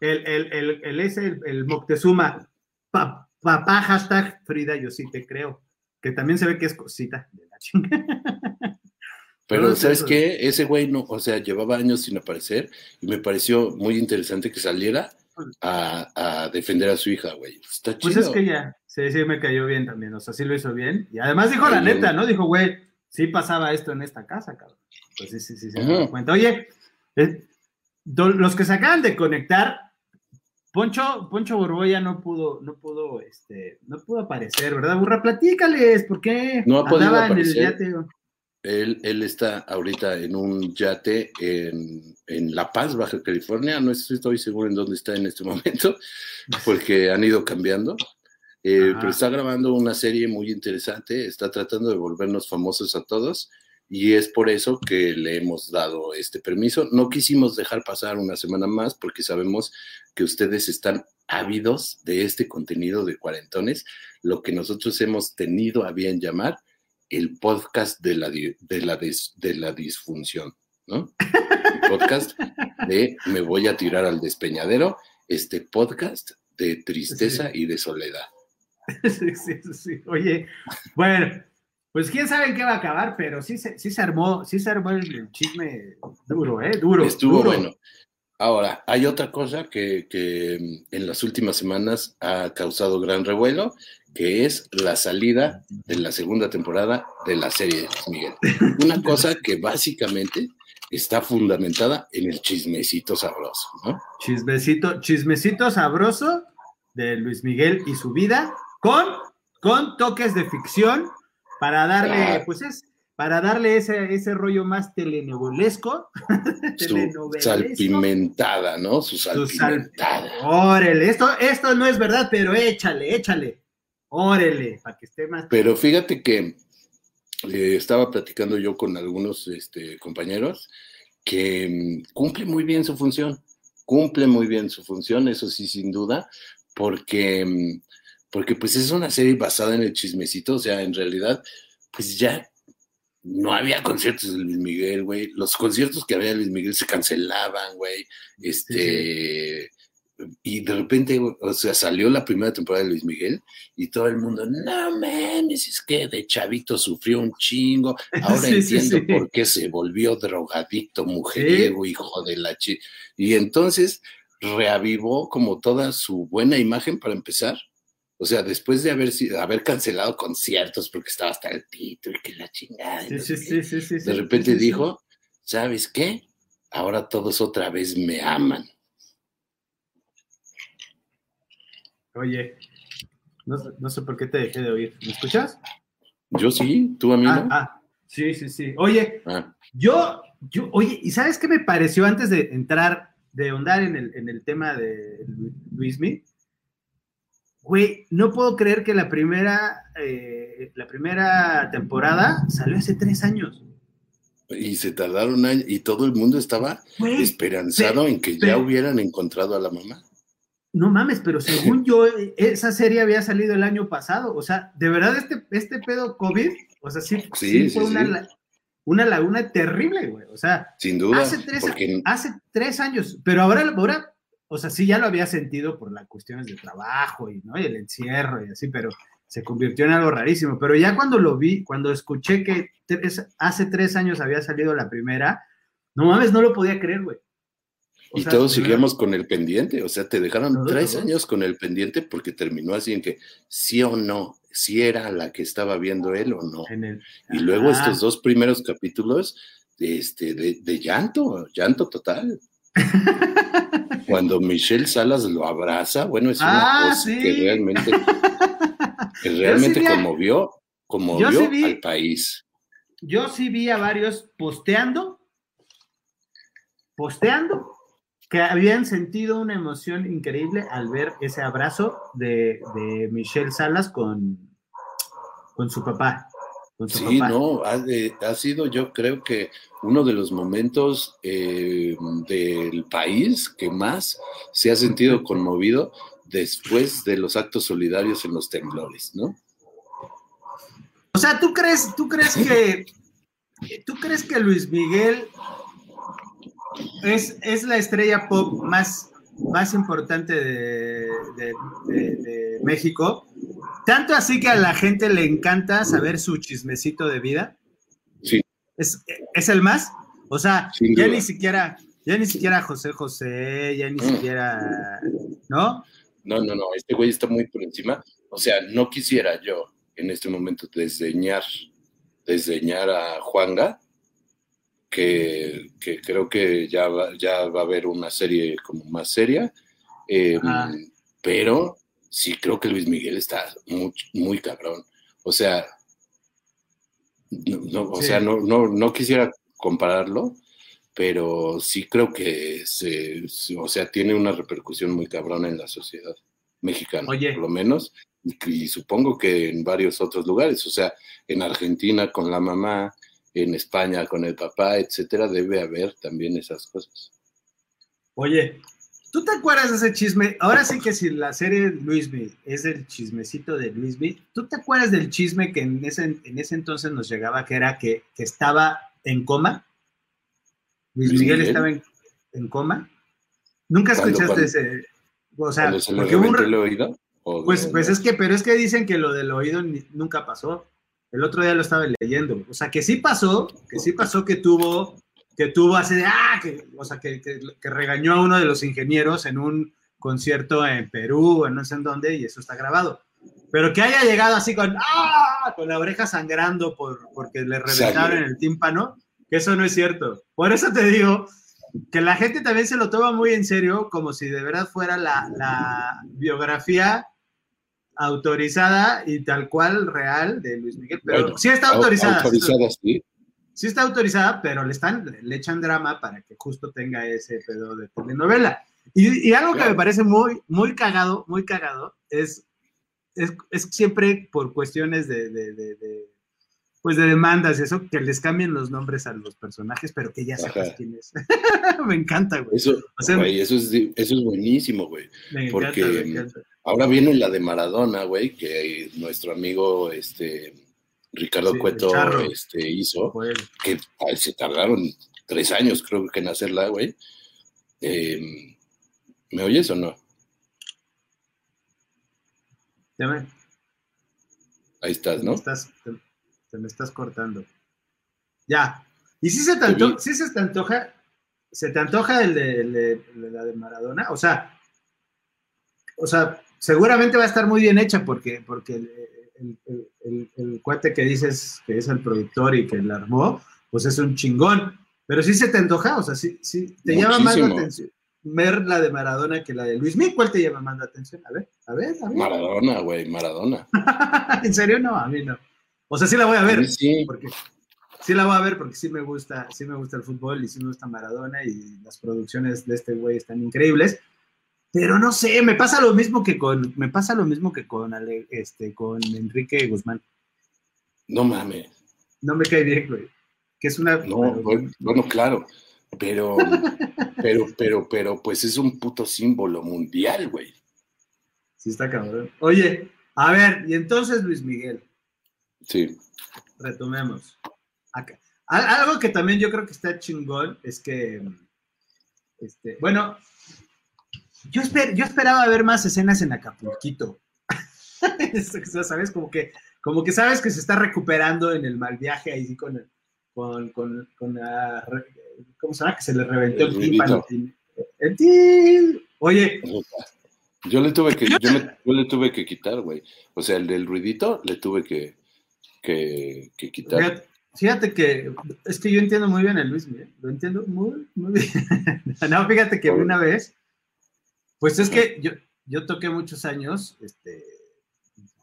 Speaker 4: El, el, el, el, ese, el, el Moctezuma, pa- papá, hashtag Frida, yo sí te creo. Que también se ve que es cosita de la chinga.
Speaker 3: Pero, ¿sabes qué? Ese güey, no, o sea, llevaba años sin aparecer y me pareció muy interesante que saliera a, a defender a su hija, güey. Está chido.
Speaker 4: Pues es que ya, sí, sí me cayó bien también, o sea, sí lo hizo bien. Y además dijo la neta, ¿no? Dijo, güey, sí pasaba esto en esta casa, cabrón. Pues sí, sí, sí, se daba cuenta. Oye, eh, los que se acaban de conectar, Poncho, Poncho Borboya no pudo, no pudo, este, no pudo aparecer, ¿verdad, burra? Platícales, ¿por qué?
Speaker 3: No ha podido
Speaker 4: Andaba en el
Speaker 3: aparecer. Él, él está ahorita en un yate en, en La Paz, Baja California. No estoy seguro en dónde está en este momento, porque han ido cambiando. Eh,
Speaker 4: Ajá.
Speaker 3: pero está grabando una serie muy interesante, está tratando de volvernos famosos a todos y es por eso que le hemos dado este permiso. No quisimos dejar pasar una semana más porque sabemos que ustedes están ávidos de este contenido de cuarentones, lo que nosotros hemos tenido a bien llamar el podcast de la, de la, de la disfunción, ¿no? El podcast de Me voy a tirar al despeñadero, este podcast de tristeza y de soledad.
Speaker 4: Sí, sí, sí. Oye, bueno, pues quién sabe en qué va a acabar, pero sí se, sí se armó, sí se armó el, el chisme duro, ¿eh? Duro.
Speaker 3: Estuvo
Speaker 4: duro.
Speaker 3: bueno. Ahora, hay otra cosa que, que, mm, en las últimas semanas ha causado gran revuelo, que es la salida de la segunda temporada de la serie de Luis Miguel. Una cosa que básicamente está fundamentada en el chismecito sabroso, ¿no?
Speaker 4: Chismecito, chismecito sabroso de Luis Miguel y su vida, con, con toques de ficción para darle, pues es, para darle ese, ese rollo más telenovelesco.
Speaker 3: Su
Speaker 4: telenovelesco.
Speaker 3: salpimentada, ¿no? Su
Speaker 4: Su sal-
Speaker 3: salpimentada.
Speaker 4: Órale, esto, esto no es verdad, pero échale, échale. Órale, para que esté más.
Speaker 3: Pero fíjate que eh, estaba platicando yo con algunos este, compañeros que mm, cumple muy bien su función, cumple muy bien su función, eso sí, sin duda, porque, mm, porque pues es una serie basada en el chismecito, o sea, en realidad, pues ya no había conciertos de Luis Miguel, güey, los conciertos que había de Luis Miguel se cancelaban, güey, este... y de repente, o sea, salió la primera temporada de Luis Miguel y todo el mundo, no mames, es que de chavito sufrió un chingo, ahora
Speaker 4: Sí,
Speaker 3: entiendo
Speaker 4: sí.
Speaker 3: por qué se volvió drogadicto, mujeriego, hijo de la chi. Y entonces reavivó como toda su buena imagen para empezar. O sea, después de haber, sido- haber cancelado conciertos porque estaba hasta el y que la chingada.
Speaker 4: Sí, sí, sí, sí, sí, sí,
Speaker 3: de repente
Speaker 4: sí, sí.
Speaker 3: dijo, ¿sabes qué? Ahora todos otra vez me aman.
Speaker 4: Oye, no, sé- no sé por qué te dejé de oír. ¿Me escuchas?
Speaker 3: Yo sí, tú a mí
Speaker 4: Ah,
Speaker 3: no.
Speaker 4: ah, sí, sí, sí. Oye,
Speaker 3: Ah,
Speaker 4: yo, yo, oye, ¿y sabes qué me pareció antes de entrar, de ahondar en el, en el tema de Lu- Luismi? Güey, no puedo creer que la primera, eh, la primera temporada salió hace tres años.
Speaker 3: y se tardaron años y todo el mundo estaba
Speaker 4: Güey,
Speaker 3: esperanzado en que ya hubieran encontrado a la mamá.
Speaker 4: no mames, pero según yo, eh, esa serie había salido el año pasado. O sea, de verdad, este, este pedo COVID, o sea, sí,
Speaker 3: Sí,
Speaker 4: sí
Speaker 3: sí,
Speaker 4: fue una,
Speaker 3: sí.
Speaker 4: una laguna terrible, güey. O sea,
Speaker 3: Sin duda,
Speaker 4: hace tres,
Speaker 3: porque
Speaker 4: hace tres años, pero ahora, ahora, o sea, sí ya lo había sentido por las cuestiones de trabajo y, ¿no? y el encierro y así, pero se convirtió en algo rarísimo. Pero ya cuando lo vi, cuando escuché que tres- hace tres años había salido la primera, no mames, no lo podía creer, güey. O
Speaker 3: y
Speaker 4: sea,
Speaker 3: todos seguíamos con el pendiente, o sea, te dejaron
Speaker 4: Todos,
Speaker 3: tres
Speaker 4: todos.
Speaker 3: años con el pendiente porque terminó así en que sí o no, si era la que estaba viendo él o no.
Speaker 4: el-
Speaker 3: Y luego estos dos primeros capítulos este, de, de llanto, llanto total. Cuando Michelle Salas lo abraza, bueno, es una
Speaker 4: Ah,
Speaker 3: cosa
Speaker 4: sí.
Speaker 3: que realmente, que realmente
Speaker 4: a-
Speaker 3: conmovió, conmovió
Speaker 4: sí vi-
Speaker 3: al país.
Speaker 4: Yo sí vi a varios posteando, posteando, que habían sentido una emoción increíble al ver ese abrazo de, de Michelle Salas con, con su papá.
Speaker 3: Sí,
Speaker 4: papá.
Speaker 3: no, ha, de- ha sido yo creo que uno de los momentos eh, del país que más se ha sentido conmovido después de los actos solidarios en los temblores, ¿no?
Speaker 4: O sea, ¿tú crees, tú crees que tú crees que Luis Miguel es, es la estrella pop más, más importante de, de- de- de México? Tanto así que a la gente le encanta saber su chismecito de vida.
Speaker 3: Sí.
Speaker 4: ¿Es, es el más? O sea,
Speaker 3: Sin
Speaker 4: ya
Speaker 3: duda.
Speaker 4: ni siquiera, ya ni siquiera José José, ya ni
Speaker 3: Mm.
Speaker 4: siquiera, ¿no?
Speaker 3: No, no, no, este güey está muy por encima. O sea, no quisiera yo en este momento desdeñar, desdeñar a Juanga, que, que creo que ya va, ya va a haber una serie como más seria, eh, pero sí creo que Luis Miguel está muy, muy cabrón. O sea, no, no, o
Speaker 4: Sí.
Speaker 3: sea, no, no, no quisiera compararlo, pero sí creo que se, o sea, tiene una repercusión muy cabrona en la sociedad mexicana,
Speaker 4: Oye.
Speaker 3: por lo menos, y, y supongo que en varios otros lugares, o sea, en Argentina con la mamá, en España con el papá, etcétera, debe haber también esas cosas.
Speaker 4: Oye, ¿tú te acuerdas de ese chisme? Ahora sí que si la serie Luismi es el chismecito de Luismi, ¿tú te acuerdas del chisme que en ese, en ese entonces nos llegaba, que era que, que estaba en coma? Luis,
Speaker 3: Luis
Speaker 4: Miguel,
Speaker 3: Miguel.
Speaker 4: estaba en, en coma. ¿Nunca
Speaker 3: ¿Cuándo,
Speaker 4: escuchaste ese? O sea,
Speaker 3: se le
Speaker 4: porque un
Speaker 3: el oído. o-
Speaker 4: pues, pues es que, pero es que dicen que lo del oído ni- nunca pasó. El otro día lo estaba leyendo. O sea, que sí pasó, que sí pasó que tuvo, que tuvo así de, ah, que, o sea, que, que- que regañó a uno de los ingenieros en un concierto en Perú, en no sé en dónde, y eso está grabado. Pero que haya llegado así con, ah, con la oreja sangrando por, porque le reventaron el tímpano, que eso no es cierto. Por eso te digo que la gente también se lo toma muy en serio, como si de verdad fuera la, la biografía autorizada y tal cual real de Luis Miguel, pero
Speaker 3: Bueno,
Speaker 4: sí está
Speaker 3: Au-
Speaker 4: autorizada.
Speaker 3: Autorizada, sí.
Speaker 4: Sí está autorizada, pero le están, le echan drama para que justo tenga ese pedo de telenovela. Y, y algo que me parece muy, muy cagado, muy cagado, es, es, es siempre por cuestiones de, de- de- de, pues de demandas y eso, que les cambien los nombres a los personajes, pero que ya sepas
Speaker 3: Ajá.
Speaker 4: quién es. me encanta, güey.
Speaker 3: Eso,
Speaker 4: O sea,
Speaker 3: güey, eso, es, eso es buenísimo, güey.
Speaker 4: me
Speaker 3: porque-
Speaker 4: encanta, me encanta.
Speaker 3: Ahora viene la de Maradona, güey, que nuestro amigo este, Ricardo
Speaker 4: Sí,
Speaker 3: Cueto este, hizo, que se tardaron tres años, creo que en hacerla, güey. Eh, ¿Me oyes o no?
Speaker 4: Te me,
Speaker 3: Ahí estás,
Speaker 4: te
Speaker 3: ¿no?
Speaker 4: me estás, te- te me estás cortando. Ya. ¿Y si se te,
Speaker 3: Te
Speaker 4: anto-
Speaker 3: vi.
Speaker 4: sí se te antoja? ¿Se te antoja el de, el de- el de la de Maradona? O sea, o sea, seguramente va a estar muy bien hecha porque, porque el, el- el- el- el cuate que dices que es el productor y que la armó, pues es un chingón. Pero sí se te antoja, o sea, sí, sí te llama más la
Speaker 3: Muchísimo.
Speaker 4: atención ver la de Maradona que la de Luis Miguel. ¿Cuál te llama más la atención? A ver, a ver, a ver.
Speaker 3: Maradona, güey, Maradona.
Speaker 4: ¿En serio? No, a mí no. O sea, sí la voy a
Speaker 3: A
Speaker 4: ver,
Speaker 3: mí sí.
Speaker 4: porque sí la voy a ver porque sí me gusta, sí me gusta el fútbol y sí me gusta Maradona y las producciones de este güey están increíbles. Pero no sé, me pasa lo mismo que con, me pasa lo mismo que con Ale- este, con Enrique Guzmán.
Speaker 3: No mames.
Speaker 4: No me cae bien, güey. Que es una.
Speaker 3: No, bueno, bueno, claro. Pero, pero, pero, pero, pues es un puto símbolo mundial, güey.
Speaker 4: Sí, está cabrón. Oye, a ver, y entonces Luis Miguel,
Speaker 3: Sí.
Speaker 4: retomemos. Acá. Al- Algo que también yo creo que está chingón es que, este, bueno, yo, esper- yo esperaba ver más escenas en Acapulquito. ¿Sabes? Como que, como que sabes que se está recuperando en el mal viaje ahí con, con, con, con la, ¿cómo se llama? Que se le reventó el,
Speaker 3: El
Speaker 4: tímpano. El tí- Oye,
Speaker 3: Yo le tuve que, yo, me- yo le tuve que quitar, güey. O sea, el del ruidito le tuve que, que, que quitar.
Speaker 4: Fíjate, fíjate que es que yo entiendo muy bien a Luis Miguel, lo entiendo muy, muy bien. no, fíjate que una vez, pues es que yo, yo toqué muchos años, este,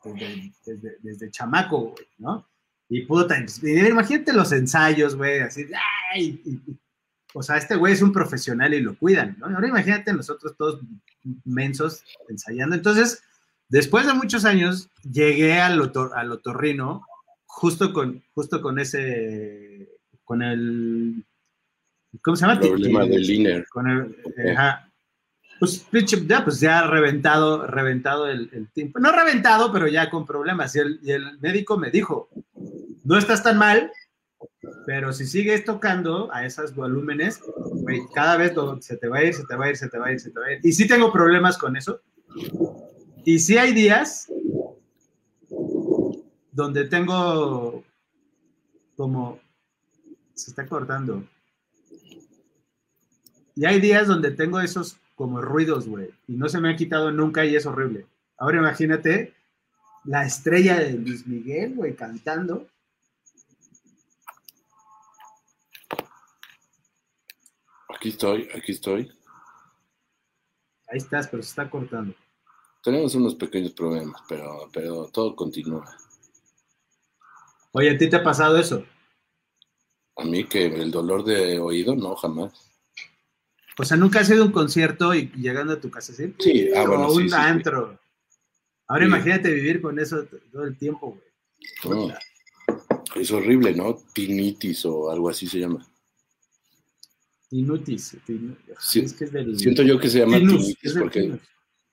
Speaker 4: desde, desde, desde chamaco, güey, ¿no? Y puta, y imagínate los ensayos, güey, así, ¡ay! Y- y- o sea, este güey es un profesional y lo cuidan, ¿no? Ahora imagínate nosotros todos mensos ensayando. Entonces, después de muchos años, llegué al, otor- al otorrino justo con, justo con ese, con el, ¿cómo se llama?
Speaker 3: Problema del inner.
Speaker 4: Con el, ajá. Pues, pinche, ya, pues ya reventado, reventado el, el tiempo. No reventado, pero ya con problemas. Y el, y el médico me dijo, no estás tan mal, pero si sigues tocando a esos volúmenes, güey, cada vez se te va a ir, se te va a ir, se te va a ir, se te va a ir. Y sí tengo problemas con eso. Y sí hay días donde tengo como se está cortando. Y hay días donde tengo esos como ruidos, güey, y no se me ha quitado nunca y es horrible. Ahora imagínate la estrella de Luis Miguel, güey, cantando.
Speaker 3: Aquí estoy, aquí estoy.
Speaker 4: Ahí estás, pero se está cortando.
Speaker 3: Tenemos unos pequeños problemas, pero, pero todo continúa.
Speaker 4: Oye, ¿a ti te ha pasado eso?
Speaker 3: A mí que el dolor de oído, no, jamás.
Speaker 4: O sea, nunca has ido a un concierto y llegando a tu casa así.
Speaker 3: Sí, ah, bueno,
Speaker 4: o
Speaker 3: sí,
Speaker 4: un
Speaker 3: sí, sí.
Speaker 4: antro. Ahora
Speaker 3: Sí.
Speaker 4: imagínate vivir con eso todo el tiempo, güey.
Speaker 3: No. Es horrible, ¿no? Tinitis o algo así se llama.
Speaker 4: Tinutis. tinu-
Speaker 3: Sí,
Speaker 4: es que es del...
Speaker 3: Siento yo que se llama
Speaker 4: tinus,
Speaker 3: tinitis porque,
Speaker 4: tinus.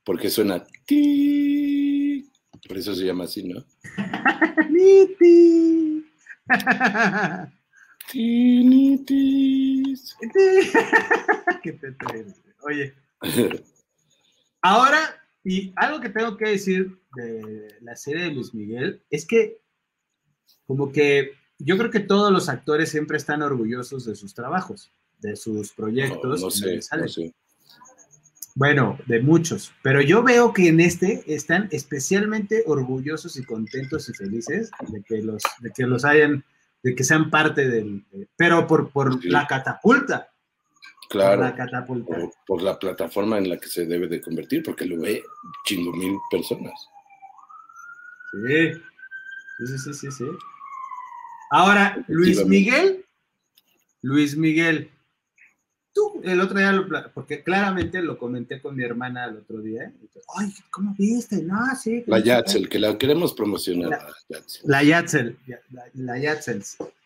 Speaker 3: porque suena ti. Por eso se llama así, ¿no?
Speaker 4: Niti.
Speaker 3: Tinitis.
Speaker 4: Qué güey. Oye, ahora, y algo que tengo que decir de la serie de Luis Miguel es que, como que yo creo que todos los actores siempre están orgullosos de sus trabajos, de sus proyectos.
Speaker 3: no
Speaker 4: en
Speaker 3: sé,
Speaker 4: donde salen.
Speaker 3: no sé.
Speaker 4: Bueno, de muchos, pero yo veo que en este están especialmente orgullosos y contentos y felices de que los, de que los hayan, de que sean parte del, de- pero por, por
Speaker 3: Sí.
Speaker 4: la catapulta, por
Speaker 3: Claro,
Speaker 4: la catapulta.
Speaker 3: por, por la plataforma en la que se debe de convertir, porque lo ve chingo mil personas.
Speaker 4: Sí, sí, sí, sí, sí. Ahora, Luis. Miguel, Luis Miguel, tú el otro día, lo porque claramente lo comenté con mi hermana el otro día, tú, ay, ¿cómo viste? No, sí.
Speaker 3: La
Speaker 4: no sé qué".
Speaker 3: Yatzel, que la queremos promocionar.
Speaker 4: La-
Speaker 3: la Yatzel.
Speaker 4: La la, Yatzel.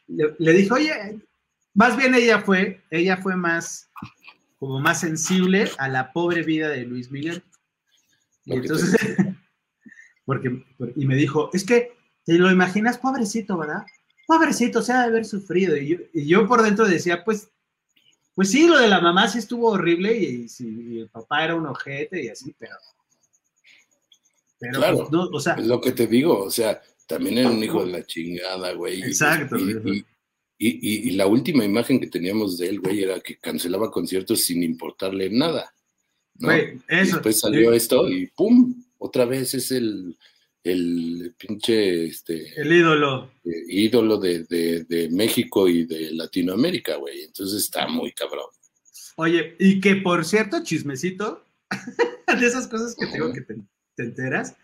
Speaker 4: Le, le dijo, oye, más bien ella fue, ella fue más, como más sensible a la pobre vida de Luis Miguel. Y entonces, porque, por- y me dijo, es que te lo imaginas pobrecito, ¿verdad? Pobrecito, se ha de haber sufrido. Y yo, y yo por dentro decía, pues, pues sí, lo de la mamá sí estuvo horrible y, y y el papá era un ojete y así, pero Pero,
Speaker 3: Claro.
Speaker 4: pues, no, o sea,
Speaker 3: Es lo que te digo, o sea, también era un hijo de la chingada, güey.
Speaker 4: Exacto,
Speaker 3: Y, y- y- y- y la última imagen que teníamos de él, güey, era que cancelaba conciertos sin importarle nada. ¿no?
Speaker 4: güey,
Speaker 3: Y
Speaker 4: eso.
Speaker 3: después salió esto y ¡pum! Otra vez es el, el pinche este,
Speaker 4: El ídolo.
Speaker 3: eh, ídolo de, de- de México y de Latinoamérica, güey. Entonces está muy cabrón.
Speaker 4: Oye, y que por cierto, chismecito, de esas cosas que tengo que te, te enteras,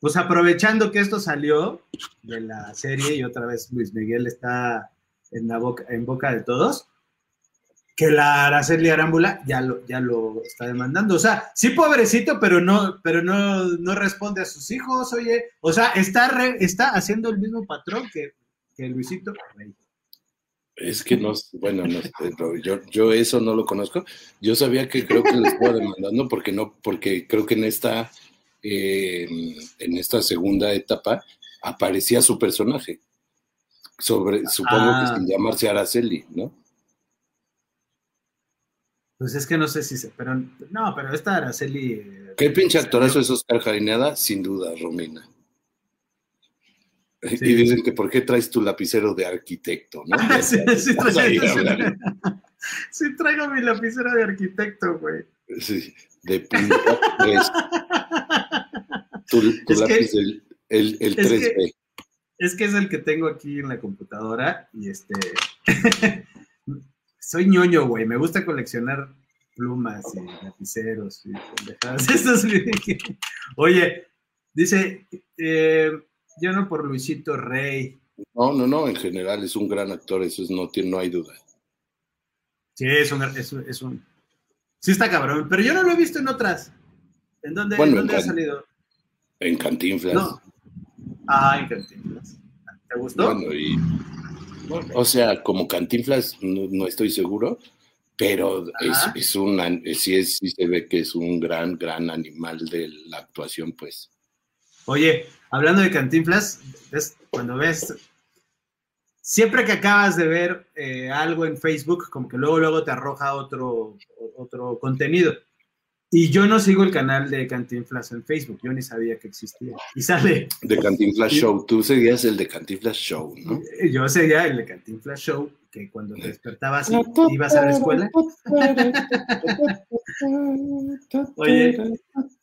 Speaker 4: pues aprovechando que esto salió de la serie y otra vez Luis Miguel está en, la boca, en boca de todos, que la Araceli Arámbula ya lo, ya lo está demandando. O sea, sí, pobrecito, pero no, pero no, no responde a sus hijos, oye. O sea, está, re- está haciendo el mismo patrón que, que Luisito Rey.
Speaker 3: Es que no, bueno, no yo, yo eso no lo conozco. Yo sabía que creo que lo estaba demandando porque no, porque creo que en esta, eh, en esta segunda etapa aparecía su personaje. Sobre, supongo
Speaker 4: Ah.
Speaker 3: que sin llamarse Araceli, ¿no?
Speaker 4: Pues es que no sé si se, pero no, pero esta Araceli. eh,
Speaker 3: ¿Qué pinche actorazo es Oscar Jainada? Sin duda, Romina.
Speaker 4: Sí.
Speaker 3: Y dicen que ¿por qué traes tu lapicero de arquitecto? ¿no?
Speaker 4: sí, sí,
Speaker 3: a
Speaker 4: traigo, sí traigo mi lapicera de arquitecto, güey.
Speaker 3: Sí, de punta tres. Tu, tu
Speaker 4: Es que-
Speaker 3: lápiz, del- el, el,
Speaker 4: es
Speaker 3: 3B.
Speaker 4: Es que es el que tengo aquí en la computadora y este. Soy ñoño, güey. Me gusta coleccionar plumas y lapiceros y pendejadas. Oye, dice, eh, yo no por Luisito Rey.
Speaker 3: No, no, no, en general es un gran actor, eso es, no, tiene, no hay duda.
Speaker 4: Sí, es un, es, un- es un- Sí está cabrón, pero yo no lo he visto en otras. ¿En dónde,
Speaker 3: Bueno,
Speaker 4: ¿en dónde
Speaker 3: en
Speaker 4: ha salido?
Speaker 3: En Cantinflas.
Speaker 4: No. Ah, en Cantinflas. ¿Te gustó?
Speaker 3: Bueno, y, o sea, como Cantinflas, no, no estoy seguro, pero es, es un, an- sí, es, sí se ve que es un gran, gran animal de la actuación, pues.
Speaker 4: Oye, hablando de Cantinflas, cuando ves, siempre que acabas de ver eh, algo en Facebook, como que luego, luego te arroja otro, otro contenido. Y yo no sigo el canal de Cantinflas en Facebook, yo ni sabía que existía. Y sale,
Speaker 3: De Cantinflas. Show, tú seguías el de Cantinflas Show, ¿no?
Speaker 4: yo seguía el de Cantinflas Show, que cuando te despertabas y ibas a la escuela, Oye.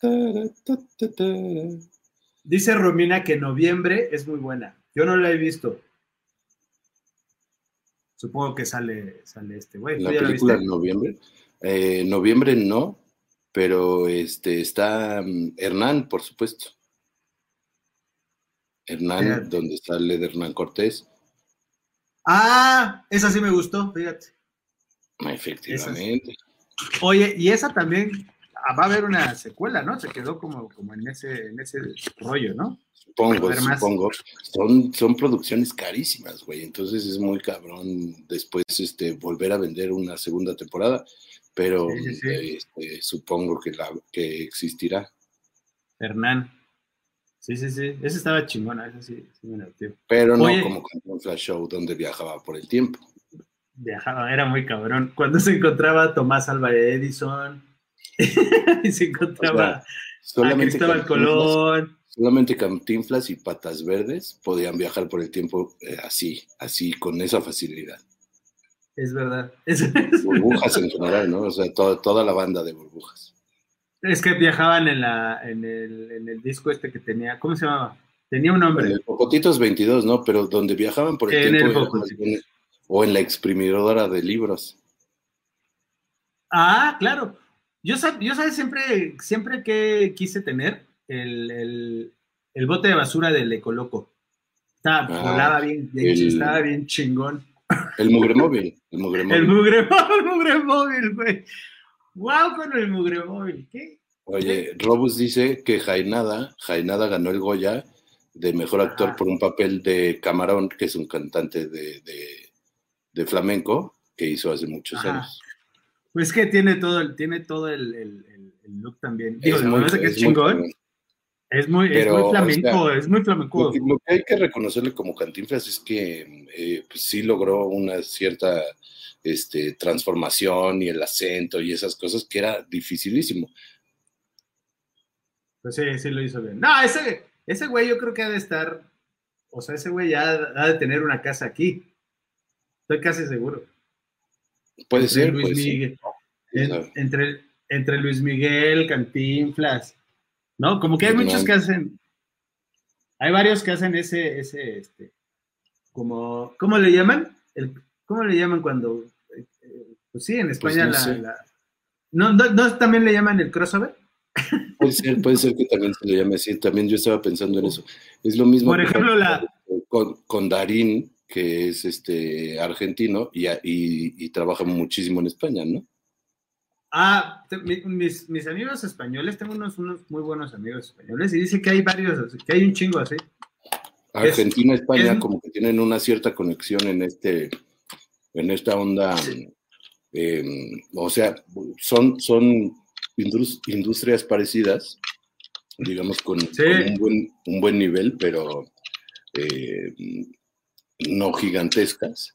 Speaker 4: dice Romina que noviembre es muy buena. Yo no la he visto. Supongo que sale, sale este güey. ¿Tú
Speaker 3: La
Speaker 4: ya la
Speaker 3: película
Speaker 4: viste?
Speaker 3: en noviembre. Eh, noviembre no, pero este está mm, Hernán, por supuesto. Hernán,
Speaker 4: Mira.
Speaker 3: donde sale de Hernán Cortés.
Speaker 4: Ah, esa sí me gustó, fíjate.
Speaker 3: Efectivamente.
Speaker 4: Oye, y esa también ah, va a haber una secuela, ¿no? Se quedó como, como en, ese, en ese rollo, ¿no?
Speaker 3: Supongo, supongo. Son, son producciones carísimas, güey. Entonces es muy cabrón después este, volver a vender una segunda temporada. Pero
Speaker 4: Sí, sí, sí.
Speaker 3: este, supongo que, la, que existirá.
Speaker 4: Hernán. Sí, sí, sí. Esa estaba chingona, esa sí, sí me.
Speaker 3: Pero no
Speaker 4: Oye.
Speaker 3: como un flash show donde viajaba por el tiempo.
Speaker 4: Viajaba, era muy cabrón. Cuando se encontraba Tomás Alva Edison, y se encontraba a
Speaker 3: Solamente
Speaker 4: Cristóbal Colón.
Speaker 3: Solamente Cantinflas y Patas Verdes podían viajar por el tiempo eh, así, así, con esa facilidad.
Speaker 4: Es verdad. Es,
Speaker 3: Burbujas en general, ¿no? O sea, toda, toda la banda de burbujas.
Speaker 4: es que viajaban en, la, en, el, en el disco este que tenía. ¿Cómo se llamaba? Tenía un
Speaker 3: En
Speaker 4: nombre.
Speaker 3: el Pocotitos 22, ¿no? Pero donde viajaban por el
Speaker 4: En
Speaker 3: tiempo
Speaker 4: el
Speaker 3: o en la exprimidora de libros.
Speaker 4: Ah, claro. Yo, yo sabes, siempre, siempre que quise tener el, el, el bote de basura del Ecoloco. Estaba,
Speaker 3: Ah,
Speaker 4: volaba bien, estaba bien chingón.
Speaker 3: El mugre móvil. El mugre móvil.
Speaker 4: El mugre, el mugre móvil, güey. Wow con el mugre móvil. ¿Qué?
Speaker 3: Oye, Robus dice que Jainada, Jainada ganó el Goya de mejor actor por un papel de Camarón, que es un cantante de, de- de flamenco que hizo hace muchos años.
Speaker 4: Pues que tiene todo el, tiene todo el, el- el- el look también. Digo,
Speaker 3: Es muy-
Speaker 4: que es es
Speaker 3: es muy.
Speaker 4: Es muy,
Speaker 3: o
Speaker 4: flamenco,
Speaker 3: sea,
Speaker 4: es muy flamenco.
Speaker 3: Lo que, lo que hay que reconocerle como Cantinflas es que eh, pues, sí logró una cierta este, transformación y el acento y esas cosas que era dificilísimo.
Speaker 4: Pues sí, sí lo hizo bien. No, ese, ese güey yo creo que ha de estar, o sea, ese güey ya ha de tener una casa aquí. Estoy casi seguro.
Speaker 3: Puede
Speaker 4: Entre
Speaker 3: ser,
Speaker 4: Luis
Speaker 3: puede ser.
Speaker 4: Miguel, en- entre, entre Luis Miguel, Cantinflas, ¿no? Como que hay muchos que hacen, hay varios que hacen ese, ese, este, como, ¿cómo le llaman? El, ¿Cómo le llaman cuando, eh, eh, pues sí, en España
Speaker 3: no
Speaker 4: la, ¿no, no, no también le llaman el crossover?
Speaker 3: Puede ser, puede ser que también se le llame así. También yo estaba pensando en eso. Es lo mismo
Speaker 4: Por ejemplo,
Speaker 3: pasa
Speaker 4: la-
Speaker 3: con, con Darín, que es este argentino y, y- y trabaja muchísimo en España, ¿no?
Speaker 4: Ah, mis, mis amigos españoles, tengo unos, unos muy buenos amigos españoles y dice que hay varios, que hay un chingo así.
Speaker 3: Argentina, España,
Speaker 4: es-
Speaker 3: como que tienen una cierta conexión en este, en esta onda. eh, o sea, son, son indus- industrias parecidas, digamos, con,
Speaker 4: Sí.
Speaker 3: con un, buen, un buen nivel, pero eh, no gigantescas.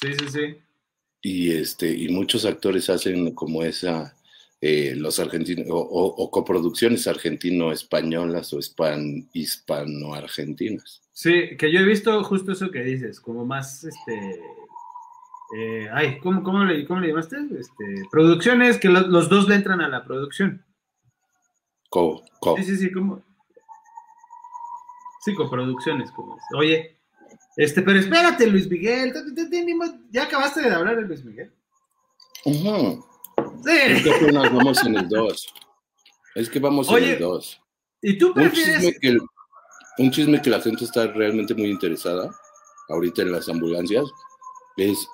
Speaker 4: Sí, sí, sí.
Speaker 3: Y este y muchos actores hacen como esa eh, los argentinos o, o- o coproducciones argentino-españolas o hispan, hispano-argentinas.
Speaker 4: Sí, que yo he visto justo eso que dices, como más, este, eh, ay, ¿cómo, cómo, le, ¿cómo le llamaste? Este, producciones que lo- los dos le entran a la producción.
Speaker 3: Co, co.
Speaker 4: Sí, sí, sí, como, sí, coproducciones, como, oye, este, pero espérate, Luis Miguel, ya acabaste de hablar de Luis Miguel.
Speaker 3: Es
Speaker 4: Sí,
Speaker 3: que apenas vamos en el 2. Es que vamos
Speaker 4: Oye,
Speaker 3: en el 2.
Speaker 4: y tú
Speaker 3: Un
Speaker 4: prefieres,
Speaker 3: chisme, que, un chisme que la gente está realmente muy interesada ahorita en las ambulancias es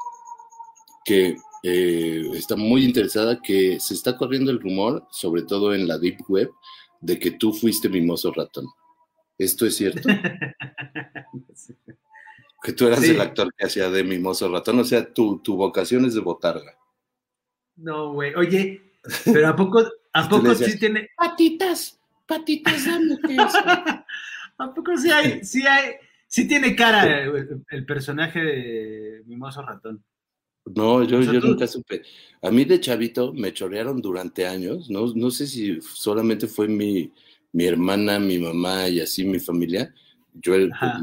Speaker 3: que eh, está muy interesada que se está corriendo el rumor, sobre todo en la Deep Web, de que tú fuiste mimoso ratón. ¿Esto es cierto? Que tú eras
Speaker 4: Sí.
Speaker 3: el actor que hacía de mimoso ratón, o sea, tu, tu vocación es de botarga.
Speaker 4: no, güey, oye, pero ¿a poco, a poco
Speaker 3: decías,
Speaker 4: sí tiene,
Speaker 3: Patitas, patitas, dame queso".
Speaker 4: ¿A poco sí hay, sí hay, sí tiene cara el, el personaje de Mimoso Ratón?
Speaker 3: No, yo, yo nunca supe. A mí de chavito me chorearon durante años, no, no sé si solamente fue mi, mi hermana, mi mamá y así mi familia, yo el-
Speaker 4: Ajá.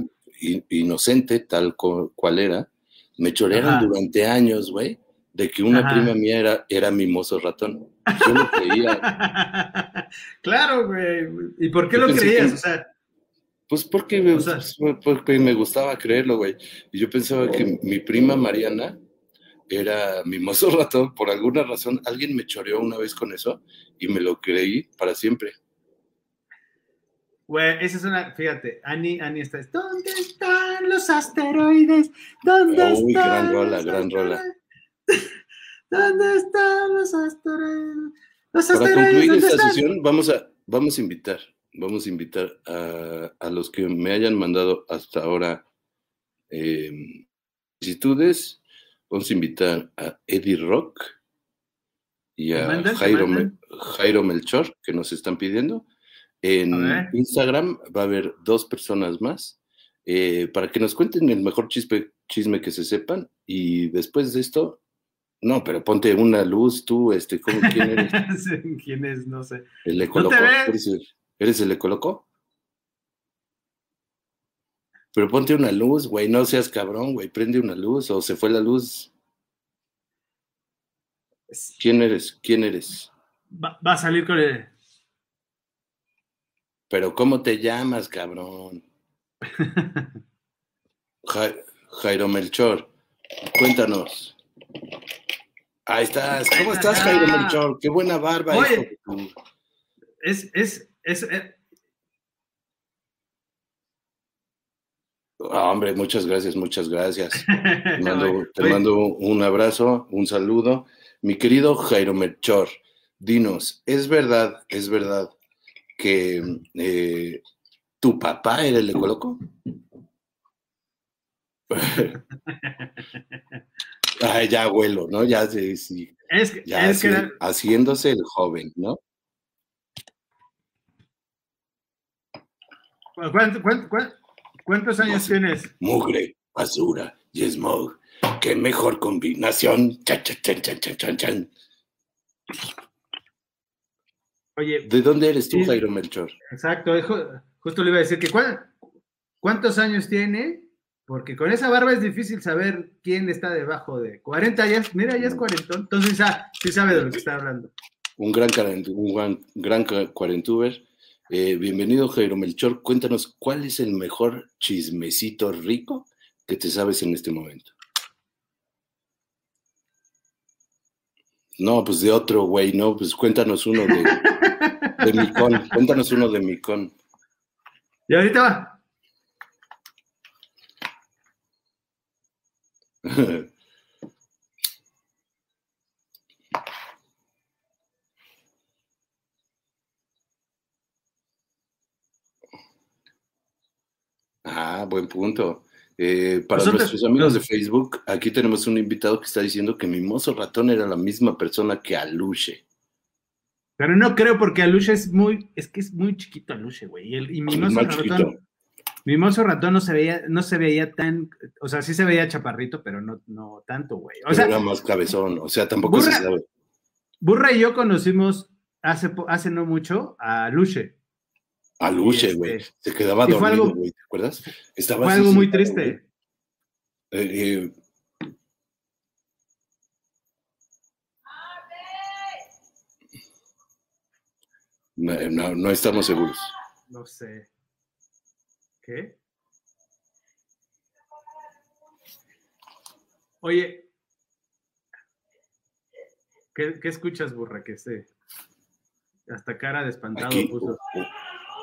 Speaker 3: Inocente tal cual era, me chorearon
Speaker 4: Ajá.
Speaker 3: durante años, güey, de que una
Speaker 4: Ajá.
Speaker 3: prima mía era, era mimoso ratón. Yo lo creía,
Speaker 4: claro, güey. ¿Y por qué
Speaker 3: Yo
Speaker 4: lo creías?
Speaker 3: que-
Speaker 4: O sea,
Speaker 3: pues porque me,
Speaker 4: O sea-
Speaker 3: pues, porque me gustaba creerlo, güey. Y yo pensaba que mi prima Mariana era mimoso ratón, por alguna razón, alguien me choreó una vez con eso y me lo creí para siempre.
Speaker 4: Güey, esa es una, fíjate, Ani, Ani está, ¿dónde están los asteroides? ¿Dónde
Speaker 3: Uy,
Speaker 4: están
Speaker 3: gran rola, gran rola.
Speaker 4: ¿Dónde están los asteroides? Los
Speaker 3: Para
Speaker 4: asteroides,
Speaker 3: concluir
Speaker 4: ¿dónde
Speaker 3: esta
Speaker 4: están?
Speaker 3: sesión, vamos a, vamos a invitar, vamos a invitar a, a los que me hayan mandado hasta ahora eh, solicitudes. Vamos a invitar a Eddie Rock y
Speaker 4: ¿Te
Speaker 3: a Jairo, Jairo Melchor, que nos están pidiendo. En. Instagram va a haber dos personas más eh, para que nos cuenten el mejor chisme, chisme que se sepan. Y después de esto, no, pero ponte una luz tú, este, ¿cómo, ¿quién eres?
Speaker 4: ¿Quién es? No sé.
Speaker 3: El Ecoloco.
Speaker 4: ves?
Speaker 3: ¿Eres el, eres el Ecoloco? Pero ponte una luz, güey, no seas cabrón, güey, prende una luz o se fue la luz. ¿Quién eres? ¿Quién eres?
Speaker 4: Va, va a salir con el...
Speaker 3: Pero ¿cómo te llamas, cabrón? Ja- Jairo Melchor, cuéntanos. Ahí estás. ¿Cómo estás, Jairo
Speaker 4: Ah.
Speaker 3: Melchor? Qué buena barba.
Speaker 4: Oye.
Speaker 3: de tu-
Speaker 4: Es, es, es, eh,
Speaker 3: Ah, hombre, muchas gracias, muchas gracias. Te mando,
Speaker 4: Oye,
Speaker 3: te mando un abrazo, un saludo. Mi querido Jairo Melchor, dinos, ¿es verdad, es verdad que eh, tu papá era el Ecoloco? Ay, ya abuelo, ¿no? Ya, sí, sí,
Speaker 4: es, que-
Speaker 3: ya
Speaker 4: es que
Speaker 3: haci-
Speaker 4: era-
Speaker 3: haciéndose el joven, ¿no?
Speaker 4: ¿cuánto- cuánto- cuánto- ¿cuántos años tienes?
Speaker 3: Mugre, basura y smog. ¡Qué mejor combinación! Chan, chan, chan, chan, chan, chan.
Speaker 4: Oye,
Speaker 3: ¿De dónde eres tú. Jairo Melchor?
Speaker 4: exacto, ju- justo le iba a decir que ¿cuál- ¿cuántos años tiene? Porque con esa barba es difícil saber quién está debajo de 40 ya, es- mira, ya es cuarentón, entonces ah, sí sabe de lo que está hablando.
Speaker 3: Un gran, un gran, gran ca- cuarentuber. Eh, bienvenido, Jairo Melchor. Cuéntanos, ¿cuál es el mejor chismecito rico que te sabes en este momento? No, pues de otro, güey, no, pues cuéntanos uno de, de Micón. Cuéntanos uno de Micón.
Speaker 4: Y ahorita va.
Speaker 3: Ah, buen punto. Eh, para
Speaker 4: Nosotros-
Speaker 3: nuestros amigos de Facebook, aquí tenemos un invitado que está diciendo que Mimoso Ratón era la misma persona que Aluche.
Speaker 4: Pero no creo porque Aluche es muy, es que es muy chiquito Aluche, güey. Y, el, y Mimoso ratón,
Speaker 3: chiquito.
Speaker 4: Mimoso ratón no se veía, no se veía tan, o sea, sí se veía chaparrito, pero no, no tanto, güey. O
Speaker 3: pero
Speaker 4: sea,
Speaker 3: era más cabezón, o sea, tampoco
Speaker 4: Burra-
Speaker 3: se sabe.
Speaker 4: Burra y yo conocimos hace, hace no mucho a Aluche.
Speaker 3: Aluche,
Speaker 4: este,
Speaker 3: güey. Se quedaba dormido, güey, ¿te acuerdas? Estaba
Speaker 4: Fue
Speaker 3: así
Speaker 4: algo muy triste.
Speaker 3: Eh, eh, no, no, no estamos seguros.
Speaker 4: No sé. ¿Qué? Oye, ¿qué, qué escuchas, burra? Que sé. Hasta cara de espantado
Speaker 3: Aquí
Speaker 4: puso.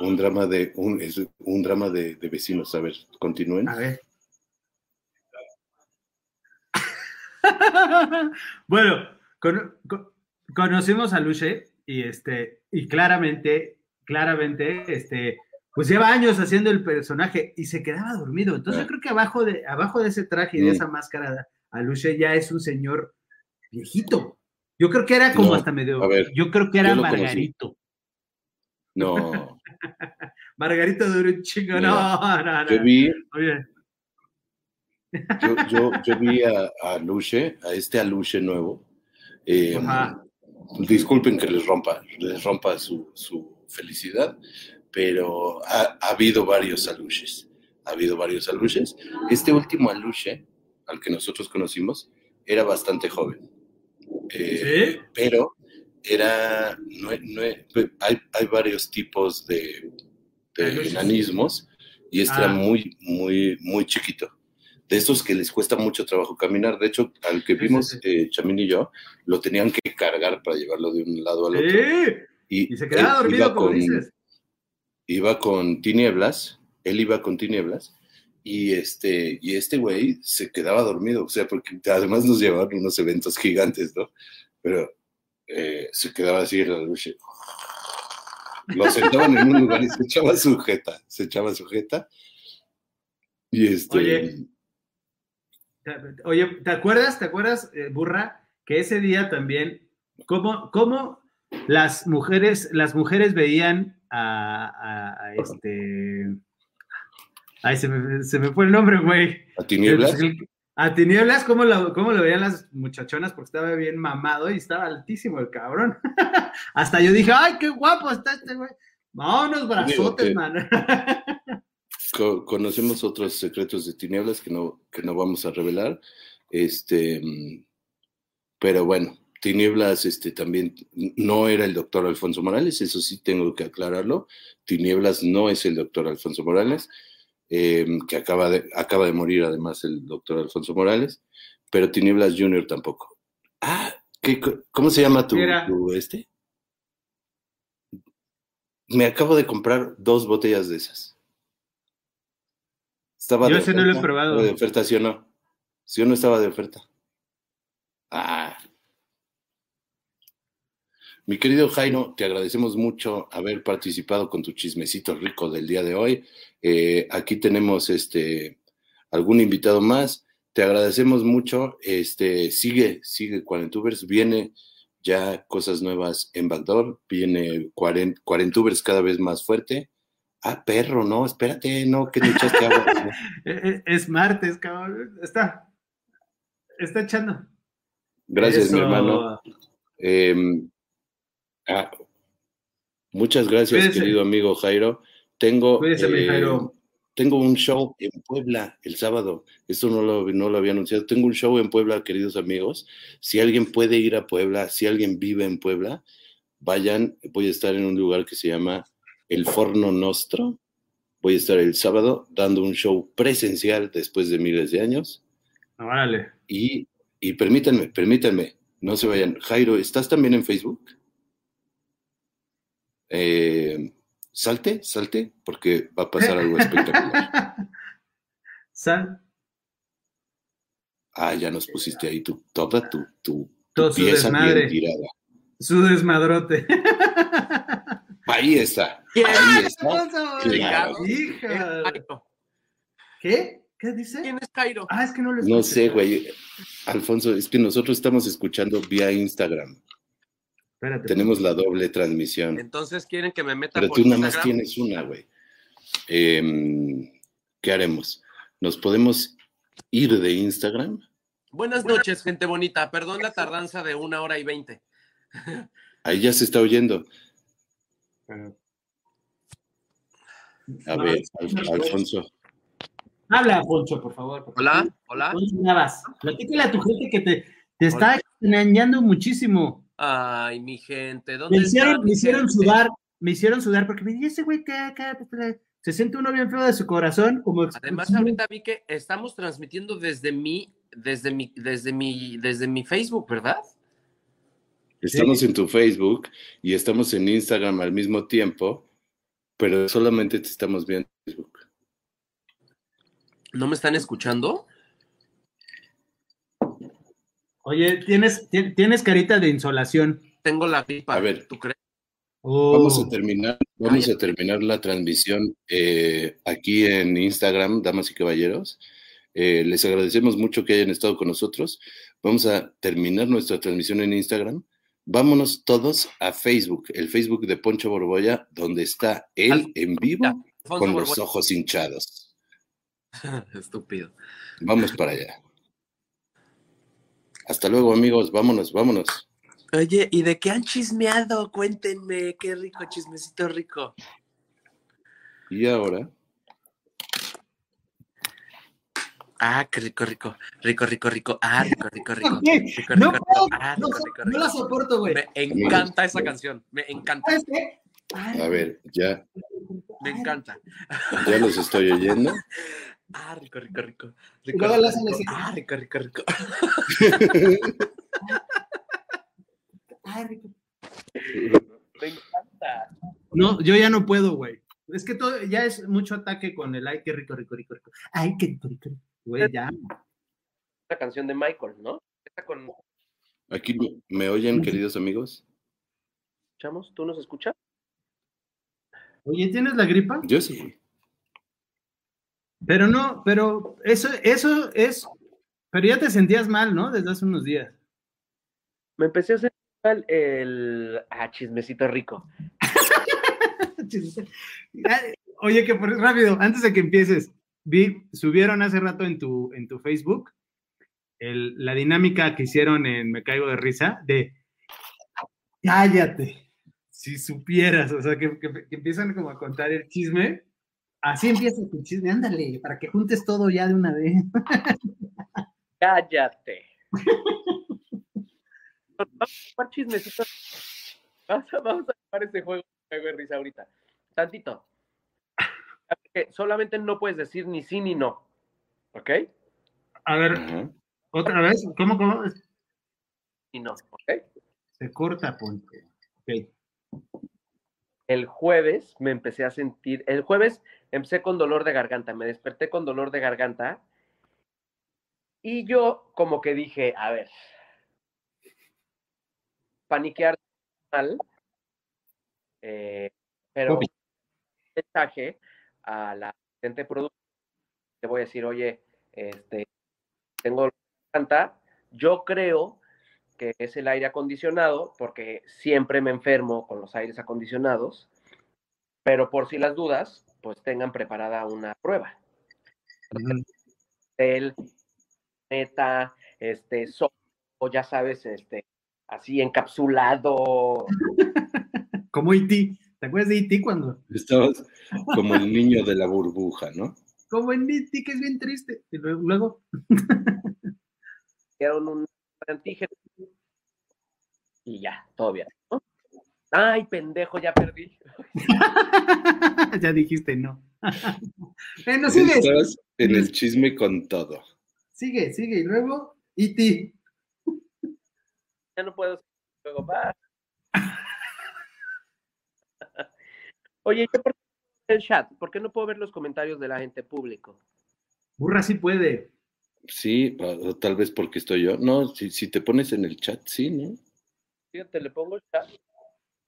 Speaker 3: un, un drama de un, es un drama de, de vecinos. A ver, continúen.
Speaker 4: A ver. bueno, cono- co- conocimos a Luche y este, y claramente, claramente, este, pues lleva años haciendo el personaje y se quedaba dormido. Entonces yo creo que abajo de, abajo de ese traje y de esa máscara, a Luche ya es un señor viejito. Yo creo que era como
Speaker 3: No,
Speaker 4: hasta medio.
Speaker 3: a ver,
Speaker 4: yo creo que era
Speaker 3: conocí.
Speaker 4: Margarito.
Speaker 3: No,
Speaker 4: Margarito de un chingo. No, no, no.
Speaker 3: yo vi, yo, yo, yo vi a, a Aluche, a este Aluche nuevo. eh,
Speaker 4: Ajá.
Speaker 3: Disculpen que les rompa, les rompa su, su felicidad, pero ha, ha habido varios aluches. Ha habido varios aluches. Este último aluche, al que nosotros conocimos, era bastante joven. Eh,
Speaker 4: ¿Sí?
Speaker 3: Pero era. no- no- hay, hay varios tipos de, de enanismos y este
Speaker 4: Ah.
Speaker 3: era muy, muy, muy chiquito. De estos que les cuesta mucho trabajo caminar. De hecho, al que
Speaker 4: Sí, sí,
Speaker 3: vimos
Speaker 4: sí.
Speaker 3: eh, Chamín y yo, lo tenían que cargar para llevarlo de un lado al otro. Y,
Speaker 4: Y se quedaba dormido,
Speaker 3: iba
Speaker 4: como
Speaker 3: con,
Speaker 4: dices.
Speaker 3: Iba con tinieblas, él iba con tinieblas, y este, y este güey se quedaba dormido, o sea, porque además nos llevaban unos eventos gigantes, ¿no? Pero eh, se quedaba así en la lucha. Lo sentaban en un lugar y se echaba sujeta, se echaba sujeta. Y este.
Speaker 4: Oye. Oye, ¿te acuerdas, te acuerdas, eh, burra, que ese día también, cómo, cómo las mujeres, las mujeres veían a, a- a este. Ay, se me, se me fue el nombre, güey.
Speaker 3: ¿A tinieblas?
Speaker 4: A Tinieblas, ¿cómo lo, ¿cómo lo veían las muchachonas? Porque estaba bien mamado y estaba altísimo el cabrón. Hasta yo dije, ¡ay, qué guapo está este güey! No, unos brazotes, man.
Speaker 3: Co- conocemos otros secretos de tinieblas que no, que no vamos a revelar. Este, mm, pero bueno, tinieblas este, también no era el doctor Alfonso Morales, eso sí tengo que aclararlo. Tinieblas no es el doctor Alfonso Morales, eh, que acaba de, acaba de morir además el doctor Alfonso Morales, pero Tinieblas Junior tampoco. Ah, ¿qué, co- ¿cómo se llama tu este? Me acabo de comprar dos botellas de esas. Estaba
Speaker 4: Yo
Speaker 3: de
Speaker 4: ese no lo he probado.
Speaker 3: De oferta, ¿sí o no? ¿Sí o no estaba de oferta? Ah. Mi querido Jairo, te agradecemos mucho haber participado con tu chismecito rico del día de hoy. Eh, aquí tenemos este algún invitado más. Te agradecemos mucho. Este, sigue, sigue Cuarentubers. Viene ya cosas nuevas en Backdoor. Viene cuaren- Cuarentubers cada vez más fuerte. Ah, perro, no, espérate, no, que le echaste agua.
Speaker 4: Es martes, cabrón. Está. Está echando.
Speaker 3: Gracias, mi hermano. Eh, ah, Muchas gracias, querido amigo Jairo. Tengo, eh,
Speaker 4: Jairo.
Speaker 3: tengo un show en Puebla el sábado. Esto no lo, no lo había anunciado. Tengo un show en Puebla, queridos amigos. Si alguien puede ir a Puebla, si alguien vive en Puebla, vayan. Voy a estar en un lugar que se llama El Forno Nostro. Voy a estar el sábado dando un show presencial después de miles de años.
Speaker 4: Órale.
Speaker 3: Y, y permítanme, permítanme, no se vayan. Jairo, ¿estás también en Facebook? Eh, salte, salte, porque va a pasar algo espectacular.
Speaker 4: Sal.
Speaker 3: Ah, ya nos pusiste ahí tu, toda tu, tu, tu
Speaker 4: Todo su
Speaker 3: pieza bien
Speaker 4: desmadre.
Speaker 3: tirada.
Speaker 4: Su desmadrote.
Speaker 3: Ahí está, ahí está. Claro.
Speaker 4: hija. ¿Qué? ¿Qué dice?
Speaker 7: ¿Quién es Jairo?
Speaker 4: Ah, es que no lo
Speaker 3: No
Speaker 4: escuché.
Speaker 3: sé, güey. Alfonso, es que nosotros estamos escuchando vía Instagram.
Speaker 4: Espérate.
Speaker 3: Tenemos la doble transmisión.
Speaker 7: Entonces quieren que me meta
Speaker 3: Pero
Speaker 7: por
Speaker 3: tú nada más
Speaker 7: Instagram?
Speaker 3: tienes una, güey. Em, ¿Qué haremos? ¿Nos podemos ir de Instagram?
Speaker 7: Buenas noches, gente bonita. Perdón la tardanza de una hora y veinte.
Speaker 3: Ahí ya se está oyendo. A ver, Al- Alfonso.
Speaker 4: Habla, Poncho, por favor.
Speaker 7: Hola, hola.
Speaker 4: Navas. Platícale a tu gente que te, te está extrañando muchísimo.
Speaker 7: Ay, mi gente, ¿dónde
Speaker 4: Me hicieron,
Speaker 7: está
Speaker 4: me hicieron
Speaker 7: gente?
Speaker 4: sudar, me hicieron sudar porque me dije, ese güey que acá se siente uno bien feo de su corazón, como
Speaker 7: Además, ahorita vi que estamos transmitiendo desde mi, desde mi, desde mi, desde mi Facebook, ¿verdad?
Speaker 3: Estamos en tu Facebook y estamos en Instagram al mismo tiempo, pero solamente te estamos viendo en Facebook.
Speaker 7: ¿No me están escuchando?
Speaker 4: Oye, tienes, ti- tienes carita de insolación.
Speaker 7: Tengo la gripa.
Speaker 3: A ver.
Speaker 7: ¿tú crees?
Speaker 4: Oh.
Speaker 3: Vamos a terminar, vamos a terminar la transmisión eh, aquí en Instagram, damas y caballeros. Eh, les agradecemos mucho que hayan estado con nosotros. Vamos a terminar nuestra transmisión en Instagram. Vámonos todos a Facebook, el Facebook de Poncho Borbolla, donde está él en vivo con los ojos hinchados.
Speaker 7: Estúpido.
Speaker 3: Vamos para allá. Hasta luego, amigos. Vámonos, vámonos.
Speaker 7: Oye, ¿y de qué han chismeado? Cuéntenme, qué rico, chismecito rico.
Speaker 3: Y ahora,
Speaker 7: Ah, qué rico, rico, rico, rico, rico. Ah, rico, rico, rico. Rico,
Speaker 4: no
Speaker 7: rico,
Speaker 4: puedo,
Speaker 7: rico. Ah,
Speaker 4: no,
Speaker 7: rico, rico,
Speaker 4: no la
Speaker 7: rico.
Speaker 4: soporto, güey.
Speaker 7: Me encanta esa canción, me encanta,
Speaker 3: a ver, ya,
Speaker 7: me encanta.
Speaker 3: ya los estoy oyendo.
Speaker 7: Ah, rico, rico, rico. Rico,
Speaker 4: luego
Speaker 7: rico. Ah, rico, rico, rico.
Speaker 4: ay, rico.
Speaker 7: Me encanta.
Speaker 4: No, yo ya no puedo, güey. Es que todo, ya es mucho ataque con el ay, qué rico, rico, rico, rico. Ay, qué rico, rico, rico. Güey, ya.
Speaker 7: La canción de Michael, ¿no? Esta con
Speaker 3: Aquí me, oyen, queridos amigos.
Speaker 7: escuchamos, ¿tú nos escuchas?
Speaker 4: Oye, ¿tienes la gripa?
Speaker 3: Yo sí.
Speaker 4: Pero no, pero eso, eso es, pero ya te sentías mal, ¿no? Desde hace unos días.
Speaker 7: Me empecé a hacer mal el ah, chismecito rico.
Speaker 4: Oye, que por rápido, antes de que empieces, vi, subieron hace rato en tu, en tu Facebook el- la dinámica que hicieron en Me Caigo de Risa de cállate, si supieras, o sea, que, que- que empiezan como a contar el chisme. Así empieza tu chisme, ándale, para que juntes todo ya de una vez.
Speaker 7: Cállate. Vamos a, vamos a jugar ese juego de risa ahorita. Tantito. Que solamente no puedes decir ni sí ni no. ¿Ok?
Speaker 4: A ver, otra vez, ¿cómo, cómo?
Speaker 7: Y no. ¿Ok?
Speaker 4: Se corta, Ponte. Ok.
Speaker 7: El jueves me empecé a sentir. El jueves empecé con dolor de garganta. Me desperté con dolor de garganta. Y yo, como que dije, a ver. Paniquear mal. eh, pero mensaje a la asistente de producto. Le voy a decir, oye, este, tengo garganta. Yo creo que es el aire acondicionado, porque siempre me enfermo con los aires acondicionados, pero por si las dudas, pues tengan preparada una prueba. El neta, este, so- o ya sabes, este, así encapsulado,
Speaker 4: Como IT, ¿te ¿Te acuerdas de E.T. cuando?
Speaker 3: Estabas como el niño de la burbuja, ¿no?
Speaker 4: Como en E.T. que es bien triste. Y luego, luego
Speaker 7: Dieron un antígeno y ya, todo bien. ¿no? Ay, pendejo, ya perdí.
Speaker 4: ya dijiste no. bueno, sigue,
Speaker 3: Estabas en el chisme con todo.
Speaker 4: sigue, sigue. Y luego, E.T.
Speaker 7: Ya no puedo. Luego, va. Oye, ¿qué por qué el chat? ¿Por qué no puedo ver los comentarios de la gente público?
Speaker 4: Burra sí puede.
Speaker 3: Sí, tal vez porque estoy yo. No, si, si te pones en el chat, sí, ¿no?
Speaker 7: Fíjate, le pongo el chat.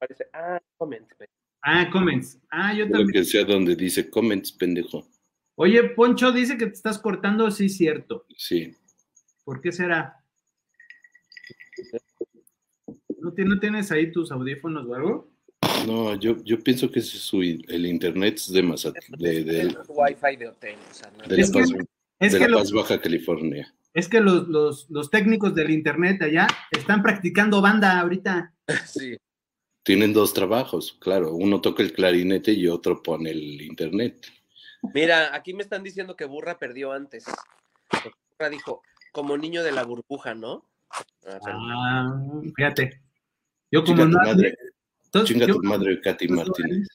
Speaker 7: Parece, ah, comments.
Speaker 4: Ah, comments. Ah, yo
Speaker 3: Lo
Speaker 4: también.
Speaker 3: que sea donde dice comments, pendejo.
Speaker 4: Oye, Poncho dice que te estás cortando, sí, cierto.
Speaker 3: Sí.
Speaker 4: ¿Por qué será? ¿No, no tienes ahí tus audífonos o algo?
Speaker 3: No, yo, yo pienso que ese es su, el internet es de Mazatlán, de, de-
Speaker 7: Es Wi-Fi de hotel. O sea, no-
Speaker 3: de La
Speaker 4: que-
Speaker 3: Paz,
Speaker 4: Es
Speaker 3: de
Speaker 4: que,
Speaker 3: La
Speaker 4: los,
Speaker 3: Paz, Baja California.
Speaker 4: es que los, los, los técnicos del internet allá están practicando banda ahorita.
Speaker 7: Sí.
Speaker 3: Tienen dos trabajos, claro. Uno toca el clarinete y otro pone el internet.
Speaker 7: Mira, aquí me están diciendo que Burra perdió antes. Porque Burra dijo, como niño de la burbuja, ¿no? Ah,
Speaker 4: Ah, fíjate. Yo como no.
Speaker 3: madre,
Speaker 4: entonces,
Speaker 3: chinga
Speaker 4: yo-
Speaker 3: tu madre, Katy Martínez.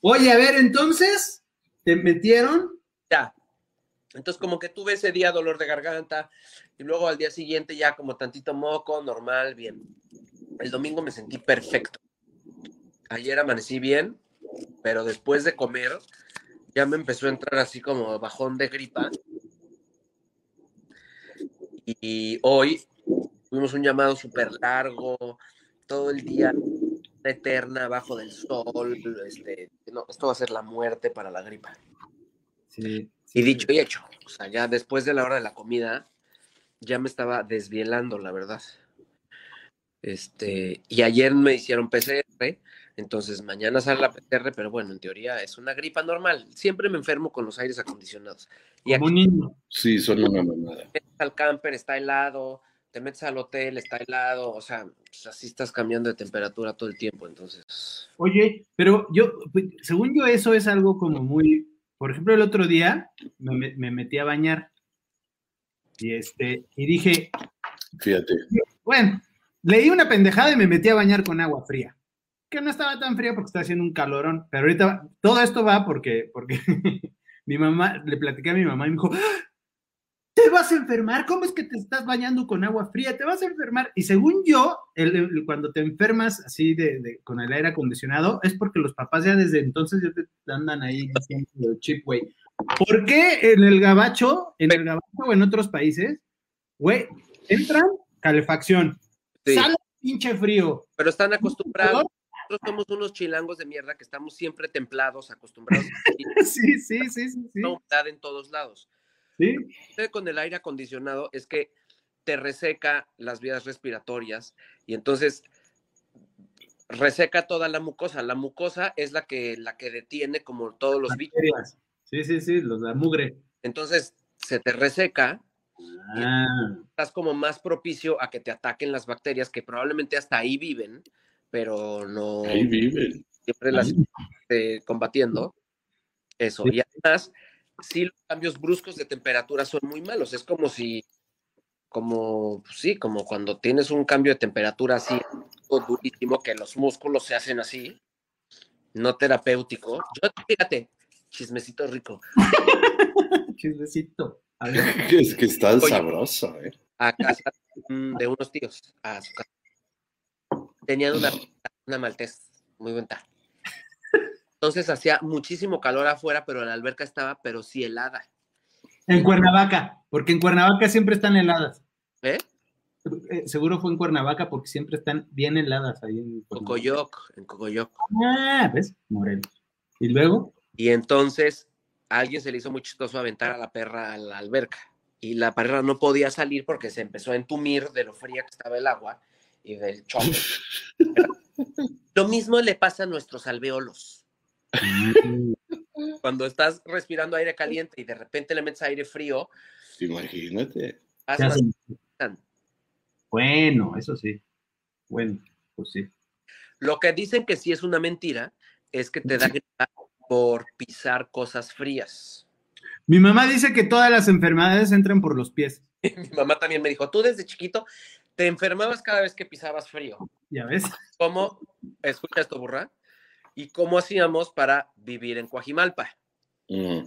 Speaker 4: Oye, a ver, entonces, ¿te metieron?
Speaker 7: Ya. Entonces, como que tuve ese día dolor de garganta y luego al día siguiente ya como tantito moco, normal, bien. El domingo me sentí perfecto. Ayer amanecí bien, pero después de comer ya me empezó a entrar así como bajón de gripa. Y hoy tuvimos un llamado súper largo, todo el día eterna abajo del sol. Este, no, esto va a ser la muerte para la gripa.
Speaker 4: Sí.
Speaker 7: Y dicho y hecho, o sea, ya después de la hora de la comida, ya me estaba desvielando, la verdad. Este, y ayer me hicieron PCR, entonces mañana sale la PCR, pero bueno, en teoría es una gripa normal. Siempre me enfermo con los aires acondicionados. Y
Speaker 4: Como
Speaker 7: aquí
Speaker 4: un niño.
Speaker 3: Sí, son una mamada.
Speaker 7: metes al camper, está helado, te metes al hotel, está helado, o sea, pues así estás cambiando de temperatura todo el tiempo, entonces.
Speaker 4: Oye, pero yo, pues, según yo, eso es algo como muy. Por ejemplo, el otro día me, me- me metí a bañar. Y este, y dije,
Speaker 3: Fíjate.
Speaker 4: bueno, leí una pendejada y me metí a bañar con agua fría. Que no estaba tan fría porque estaba haciendo un calorón. Pero ahorita todo esto va porque, porque mi mamá, le platiqué a mi mamá y me dijo, "¡Ah! ¿Te vas a enfermar? ¿Cómo es que te estás bañando con agua fría? ¿Te vas a enfermar? Y según yo, el- el- cuando te enfermas así de, de- con el aire acondicionado, es porque los papás ya desde entonces ya te andan ahí diciendo chip, güey. ¿Por qué en el gabacho, en el gabacho o en otros países, güey, entran calefacción,
Speaker 7: Sí,
Speaker 4: sale pinche frío,
Speaker 7: pero están acostumbrados. Nosotros somos unos chilangos de mierda que estamos siempre templados, acostumbrados
Speaker 4: sí, sí, sí, sí, sí,
Speaker 7: en todos lados.
Speaker 4: Sí.
Speaker 7: con el aire acondicionado es que te reseca las vías respiratorias y entonces reseca toda la mucosa. La mucosa es la que, la que detiene como todos los bichos.
Speaker 4: Bacterias. Sí, sí, sí, los la mugre.
Speaker 7: Entonces se te reseca,
Speaker 4: Ah,
Speaker 7: estás como más propicio a que te ataquen las bacterias que probablemente hasta ahí viven, pero no
Speaker 3: Ahí viven.
Speaker 7: siempre las eh, combatiendo. Eso.
Speaker 4: Sí.
Speaker 7: Y además, sí, los cambios bruscos de temperatura son muy malos. Es como si, como, pues sí, como cuando tienes un cambio de temperatura así, durísimo, que los músculos se hacen así, no terapéutico. Yo, fíjate, chismecito rico.
Speaker 4: chismecito.
Speaker 3: Es que está
Speaker 7: Oye.
Speaker 3: sabroso, ¿eh?
Speaker 7: a casa de unos tíos, a su casa. Tenían una, una maltés muy buena. Entonces hacía muchísimo calor afuera, pero la alberca estaba, pero sí helada.
Speaker 4: En Cuernavaca, porque en Cuernavaca siempre están heladas.
Speaker 7: ¿Eh?
Speaker 4: Eh, seguro fue en Cuernavaca porque siempre están bien heladas ahí en.
Speaker 7: Cocoyoc, en Cocoyoc.
Speaker 4: Ah, ¿ves? Morelos. Y luego,
Speaker 7: Y entonces a alguien se le hizo muy chistoso aventar a la perra a la alberca. Y la perra no podía salir porque se empezó a entumir de lo fría que estaba el agua y del choque. lo mismo le pasa a nuestros alveolos. Cuando estás respirando aire caliente y de repente le metes aire frío,
Speaker 3: Imagínate.
Speaker 4: Bueno, eso sí. Bueno, pues sí.
Speaker 7: Lo que dicen que sí es una mentira es que te da por pisar cosas frías.
Speaker 4: Mi mamá dice que todas las enfermedades entran por los pies.
Speaker 7: Mi mamá también me dijo, tú desde chiquito te enfermabas cada vez que pisabas frío.
Speaker 4: ¿Ya ves?
Speaker 7: ¿Cómo, escucha esto, burra? ¿Y cómo hacíamos para vivir en Coajimalpa?
Speaker 3: Mm.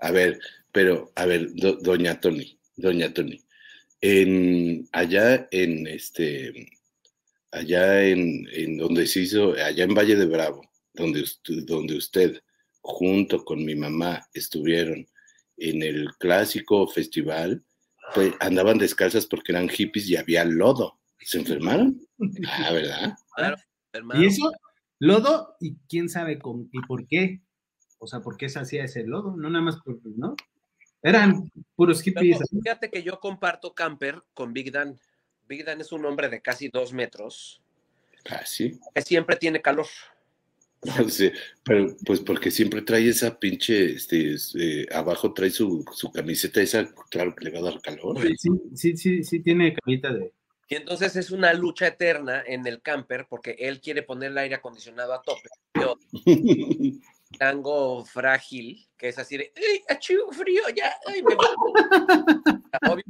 Speaker 3: A ver, pero, a ver, do- doña Tony, doña Tony, en, allá en este, allá en, en donde se hizo, allá en Valle de Bravo, donde usted, donde usted junto con mi mamá estuvieron en el clásico festival, pues andaban descalzas porque eran hippies y había lodo. ¿Se enfermaron? Ah, ¿verdad?
Speaker 7: Claro, hermano.
Speaker 4: ¿Y eso? Lodo, y quién sabe con, y por qué. O sea, ¿por qué se hacía ese lodo? No nada más por, ¿no? Eran puros hippies.
Speaker 7: Pero fíjate que yo comparto camper con Big Dan. Big Dan es un hombre de casi dos metros
Speaker 3: Casi.
Speaker 7: que siempre tiene calor.
Speaker 3: No sé, pero pues porque siempre trae esa pinche, este, es, eh, abajo trae su, su camiseta esa, claro que le va a dar calor.
Speaker 4: Sí, sí, sí, sí, tiene carita de.
Speaker 7: Y entonces es una lucha eterna en el camper porque él quiere poner el aire acondicionado a tope. Yo tango frágil, que es así de, ¡ay, achú, frío, ya! Ay, me voy". Obvio.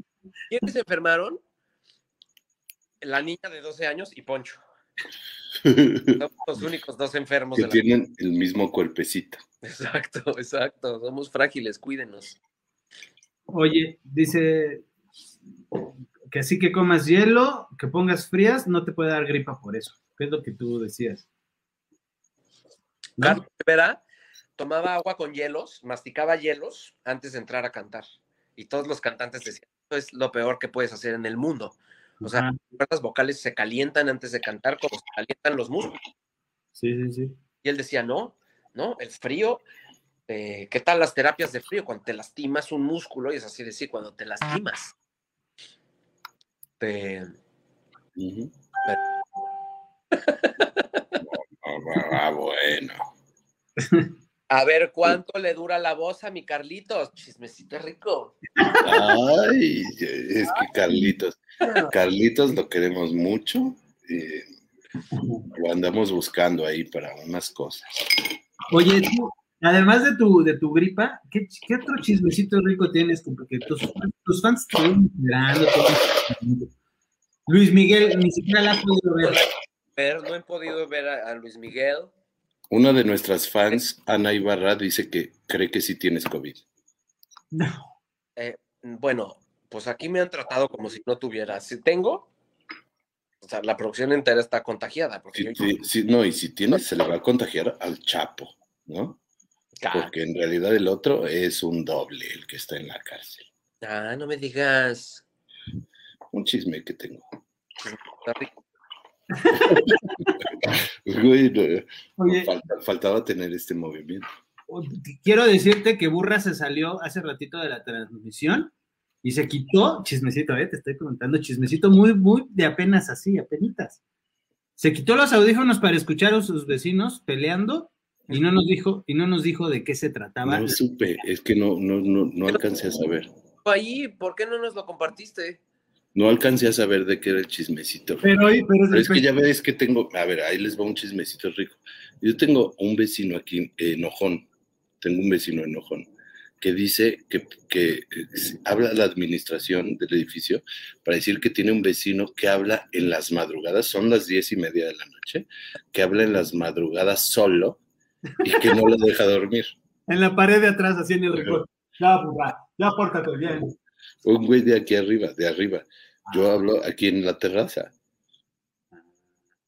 Speaker 7: ¿Quiénes se enfermaron? La niña de 12 años y Poncho. Somos los únicos dos enfermos
Speaker 3: que
Speaker 7: de la
Speaker 3: tienen el mismo cuerpecito.
Speaker 7: Exacto, exacto. Somos frágiles, cuídenos.
Speaker 4: Oye, dice que así que comas hielo, que pongas frías, no te puede dar gripa por eso. ¿Qué es lo que tú decías? ¿No?
Speaker 7: Carlos Rivera tomaba agua con hielos, masticaba hielos antes de entrar a cantar. Y todos los cantantes decían, esto es lo peor que puedes hacer en el mundo. O sea,
Speaker 4: Ajá.
Speaker 7: las vocales se calientan antes de cantar como se calientan los músculos.
Speaker 4: Sí, sí, sí.
Speaker 7: Y él decía, no, no, el frío, eh, ¿qué tal las terapias de frío? Cuando te lastimas un músculo, y es así decir, cuando te lastimas, te,
Speaker 3: Ujú. Ah, ah, bueno.
Speaker 7: A ver cuánto le dura la voz a mi Carlitos. Chismecito rico.
Speaker 3: Ay, es que Carlitos, Carlitos lo queremos mucho. eh, lo andamos buscando ahí para unas cosas.
Speaker 4: Oye, tú, además de tu, de tu gripa, ¿qué, qué otro chismecito rico tienes? Porque tus, tus fans te ven esperando, te ven. Luis Miguel, ni siquiera la has podido ver.
Speaker 7: Pero no he podido ver a, a Luis Miguel.
Speaker 3: Una de nuestras fans, Ana Ibarra, dice que cree que sí tienes COVID.
Speaker 4: No.
Speaker 7: Eh, bueno, pues aquí me han tratado como si no tuviera. Si tengo, o sea, la producción entera está contagiada. Porque
Speaker 3: Sí,
Speaker 7: yo,
Speaker 3: sí, sí, no, y si tienes, se le va a contagiar al Chapo, ¿no? Porque en realidad el otro es un doble, el que está en la cárcel.
Speaker 7: Ah, no me digas.
Speaker 3: Un chisme que tengo.
Speaker 7: Está rico.
Speaker 3: Güey, no,
Speaker 4: Oye,
Speaker 3: falta- faltaba tener este movimiento.
Speaker 4: quiero decirte que Burra se salió hace ratito de la transmisión y se quitó, chismecito, eh, te estoy comentando, chismecito muy, muy de apenas así, apenitas. Se quitó los audífonos para escuchar a sus vecinos peleando y no nos dijo, y no nos dijo de qué se trataba.
Speaker 3: No supe, es que no, no, no, no alcancé a saber.
Speaker 7: Ahí, ¿por qué no nos lo compartiste?
Speaker 3: No alcancé a saber de qué era el chismecito.
Speaker 4: Pero, pero,
Speaker 3: Pero es que ya ves que tengo, a ver, ahí les va un chismecito rico. Yo tengo un vecino aquí, enojón, tengo un vecino enojón, que dice que, que eh, habla la administración del edificio para decir que tiene un vecino que habla en las madrugadas, son las diez y media de la noche, que habla en las madrugadas solo y que no lo deja dormir.
Speaker 4: en la pared de atrás haciendo el recorte. Ya, Burra, ya pórtate bien.
Speaker 3: Un güey de aquí arriba, de arriba. Yo hablo aquí en la terraza.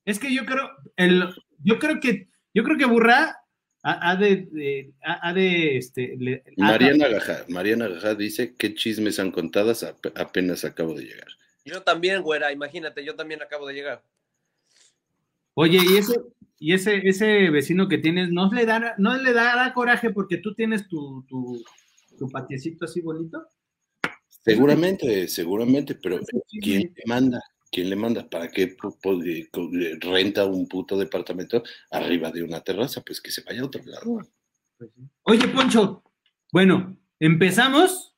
Speaker 4: Es que yo creo, el, yo creo que, yo creo que Burra ha, ha de, de- ha, ha de, este, le- ha-
Speaker 3: Mariana Gajá, Mariana Gajá dice que chismes han contadas, ap- apenas acabo de llegar.
Speaker 7: Yo también, güera, imagínate, yo también acabo de llegar.
Speaker 4: Oye, y ese, y ese, ese vecino que tienes, ¿no le dará, no le dará coraje porque tú tienes tu, tu, tu patiecito así bonito?
Speaker 3: Seguramente, seguramente, pero ¿quién le manda? ¿Quién le manda? ¿Para qué eh, renta un puto departamento arriba de una terraza? Pues que se vaya a otro lado.
Speaker 4: Oye, Poncho, bueno, empezamos.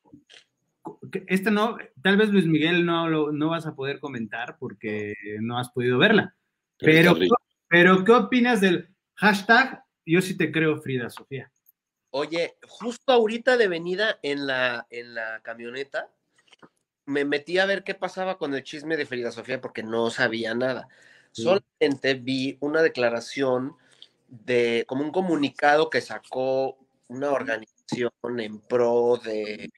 Speaker 4: Este no, tal vez Luis Miguel no lo no vas a poder comentar porque no has podido verla. Pero,
Speaker 3: rico.
Speaker 4: pero ¿qué opinas del hashtag yo sí te creo, Frida Sofía.
Speaker 7: Oye, justo ahorita de venida en la, en la camioneta, me metí a ver qué pasaba con el chisme de Frida Sofía porque no sabía nada. Solamente vi una declaración de, como un comunicado que sacó una organización en pro de...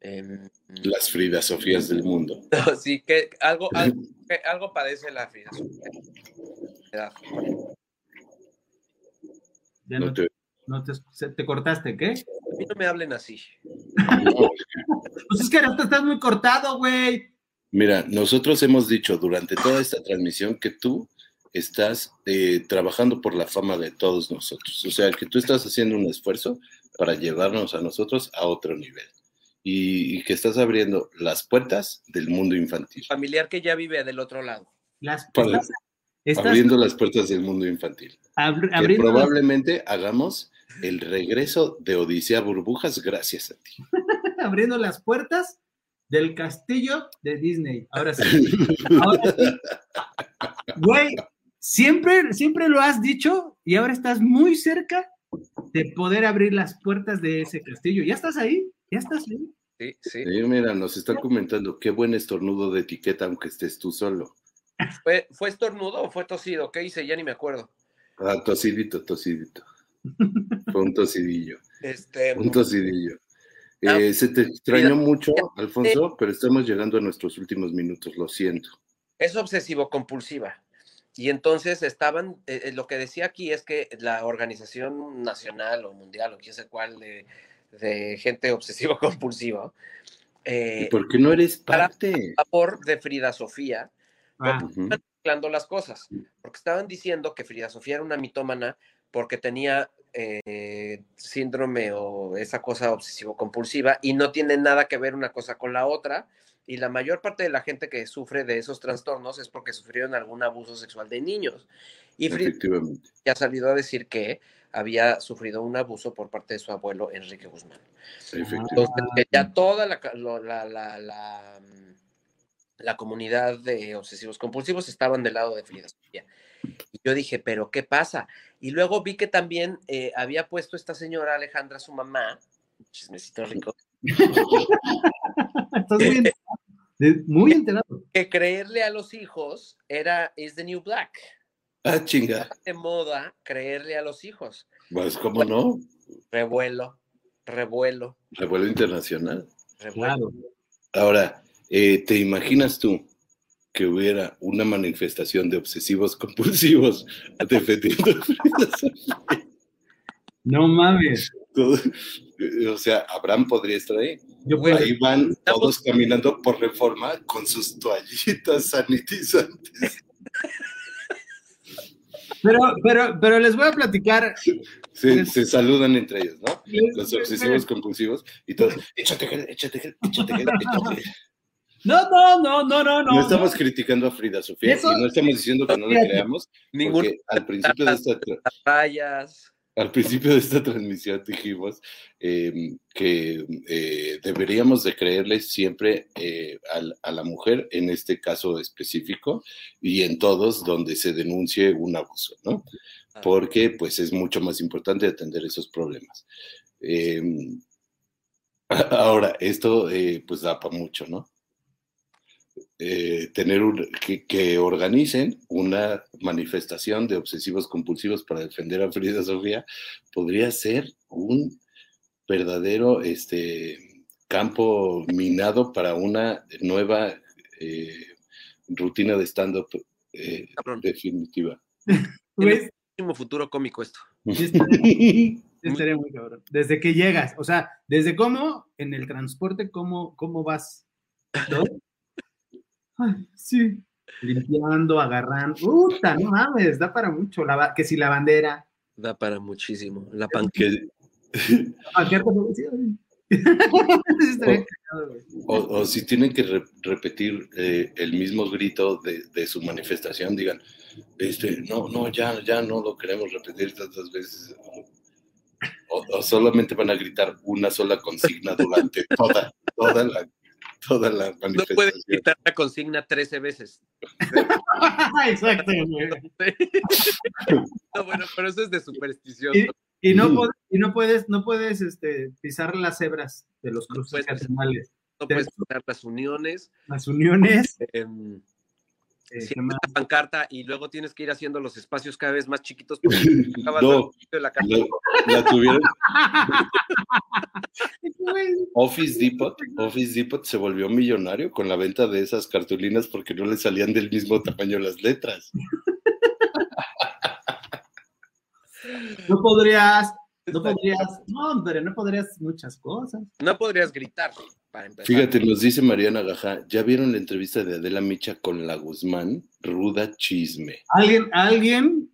Speaker 7: em,
Speaker 3: Las Frida Sofías del mundo.
Speaker 7: sí, que algo, algo, que algo padece la Frida Sofía.
Speaker 4: Ya
Speaker 3: no, te-
Speaker 4: no te, se- te cortaste, ¿qué?
Speaker 7: A mí no me hablen así.
Speaker 4: Pues es que ahorita estás muy cortado, güey.
Speaker 3: Mira, nosotros hemos dicho durante toda esta transmisión que tú estás eh, trabajando por la fama de todos nosotros. O sea, que tú estás haciendo un esfuerzo para llevarnos a nosotros a otro nivel. Y, y que estás abriendo las puertas del mundo infantil.
Speaker 7: Familiar que ya vive del otro lado.
Speaker 4: Las,
Speaker 3: Para-
Speaker 4: estás
Speaker 3: abriendo las puertas del mundo infantil.
Speaker 4: abri-
Speaker 3: Que probablemente hagamos el regreso de Odisea Burbujas gracias a ti.
Speaker 4: abriendo las puertas del castillo de Disney. Ahora sí. Ahora sí. Güey, siempre, siempre lo has dicho y ahora estás muy cerca de poder abrir las puertas de ese castillo. ¿Ya estás ahí? ¿Ya estás ahí?
Speaker 7: Sí, sí.
Speaker 3: Sí, mira, nos están comentando qué buen estornudo de etiqueta aunque estés tú solo.
Speaker 7: ¿Fue, ¿Fue estornudo o fue tosido? ¿Qué hice? Ya ni me acuerdo.
Speaker 3: Ah, tosidito, tosidito. Fue un tosidillo,
Speaker 7: Este,
Speaker 3: un tosidillo.
Speaker 7: Ah,
Speaker 3: Eh, se te extrañó
Speaker 7: mira,
Speaker 3: mucho, Alfonso, pero estamos llegando a nuestros últimos minutos, lo siento.
Speaker 7: es obsesivo compulsiva. Y entonces estaban, eh, eh, lo que decía aquí es que la organización nacional o mundial o quién sé cuál de, de gente obsesivo compulsiva,
Speaker 3: ¿Y
Speaker 7: eh,
Speaker 3: por qué no eres parte?
Speaker 7: a favor de Frida Sofía,
Speaker 4: Ah,
Speaker 3: Ujú.
Speaker 7: estaban mezclando las cosas, porque estaban diciendo que Frida Sofía era una mitómana porque tenía eh, síndrome o esa cosa obsesivo-compulsiva y no tiene nada que ver una cosa con la otra. Y la mayor parte de la gente que sufre de esos trastornos es porque sufrieron algún abuso sexual de niños. Y
Speaker 3: Efectivamente.
Speaker 7: ya ha salido a decir que había sufrido un abuso por parte de su abuelo Enrique Guzmán. Entonces, ya toda la, la, la, la, la comunidad de obsesivos compulsivos estaban del lado de Frida Sofía. Y yo dije, ¿pero qué pasa? Y luego vi que también eh, había puesto esta señora Alejandra, su mamá, chismecito rico,
Speaker 4: estás muy enterado. Muy enterado.
Speaker 7: que creerle a los hijos era is the new black.
Speaker 3: Ah, chinga.
Speaker 7: De moda creerle a los hijos.
Speaker 3: Pues, ¿cómo no?
Speaker 7: Revuelo, revuelo,
Speaker 3: Revuelo internacional.
Speaker 7: revuelo.
Speaker 4: Claro.
Speaker 3: Ahora, eh, ¿te imaginas tú que hubiera una manifestación de obsesivos compulsivos defendiendo?
Speaker 4: No mames.
Speaker 3: Todo- eh, O sea, Abraham podría estar ahí.
Speaker 4: Yo puedo-
Speaker 3: Ahí van todos caminando por reforma con sus toallitas sanitizantes.
Speaker 4: pero, pero, pero les voy a platicar.
Speaker 3: Se, se saludan entre ellos, ¿no?
Speaker 4: les-
Speaker 3: Los obsesivos compulsivos y todos, échate gel, échate gel, échate gel, échate gel.
Speaker 4: No, no, no, no, no, no.
Speaker 3: No estamos criticando a Frida Sofía
Speaker 4: Eso-
Speaker 3: y no estamos diciendo que no le creamos,
Speaker 7: Ningún
Speaker 3: porque al principio de esta,
Speaker 7: rayas.
Speaker 3: al principio de esta transmisión dijimos eh, que eh, deberíamos de creerle siempre eh, al- a, la mujer, en este caso específico, y en todos donde se denuncie un abuso, ¿no? Porque pues es mucho más importante atender esos problemas. Eh, ahora, esto eh, pues da para mucho, ¿no? Eh, tener un, que, que organicen una manifestación de obsesivos compulsivos para defender a Frida Sofía podría ser un verdadero este, campo minado para una nueva eh, rutina de stand-up eh, definitiva.
Speaker 4: Pues,
Speaker 7: Último futuro cómico esto.
Speaker 4: estaría muy cabrón. Desde que llegas, o sea, desde cómo en el transporte, cómo, cómo vas. ¿No? Ay, sí. Limpiando, agarrando. Puta, no mames, da para mucho. La, que si la bandera.
Speaker 7: Da para muchísimo. La pan
Speaker 3: Que-
Speaker 4: ¿qué te decía? Estaría cagado, güey.
Speaker 3: o, o si tienen que re- repetir eh, el mismo grito de, de su manifestación, digan, este, no, no, ya, ya no lo queremos repetir tantas veces. O, o solamente van a gritar una sola consigna durante toda, toda la, toda la
Speaker 7: No puedes quitar la consigna 13 veces.
Speaker 4: Exacto, güey.
Speaker 7: No, bueno, pero eso es de superstición.
Speaker 4: Y, y no, pod- y no puedes, no puedes este, pisar las cebras de los cruces
Speaker 7: puedes.
Speaker 4: cardenales.
Speaker 7: No puedes quitar las uniones.
Speaker 4: Las uniones.
Speaker 7: em,
Speaker 4: eh, ¿qué
Speaker 7: siempre
Speaker 4: más?
Speaker 7: la pancarta y luego tienes que ir haciendo los espacios cada vez más chiquitos porque acabas
Speaker 3: No,
Speaker 7: de la
Speaker 3: la, la tuvieron. Office Depot, Office Depot se volvió millonario con la venta de esas cartulinas porque no le salían del mismo tamaño las letras.
Speaker 4: No podrías, no podrías, no, hombre, no podrías muchas cosas.
Speaker 7: No podrías gritar para empezar.
Speaker 3: Fíjate, nos dice Mariana Gaja, ¿ya vieron la entrevista de Adela Micha con la Guzmán? Ruda chisme.
Speaker 4: Alguien, alguien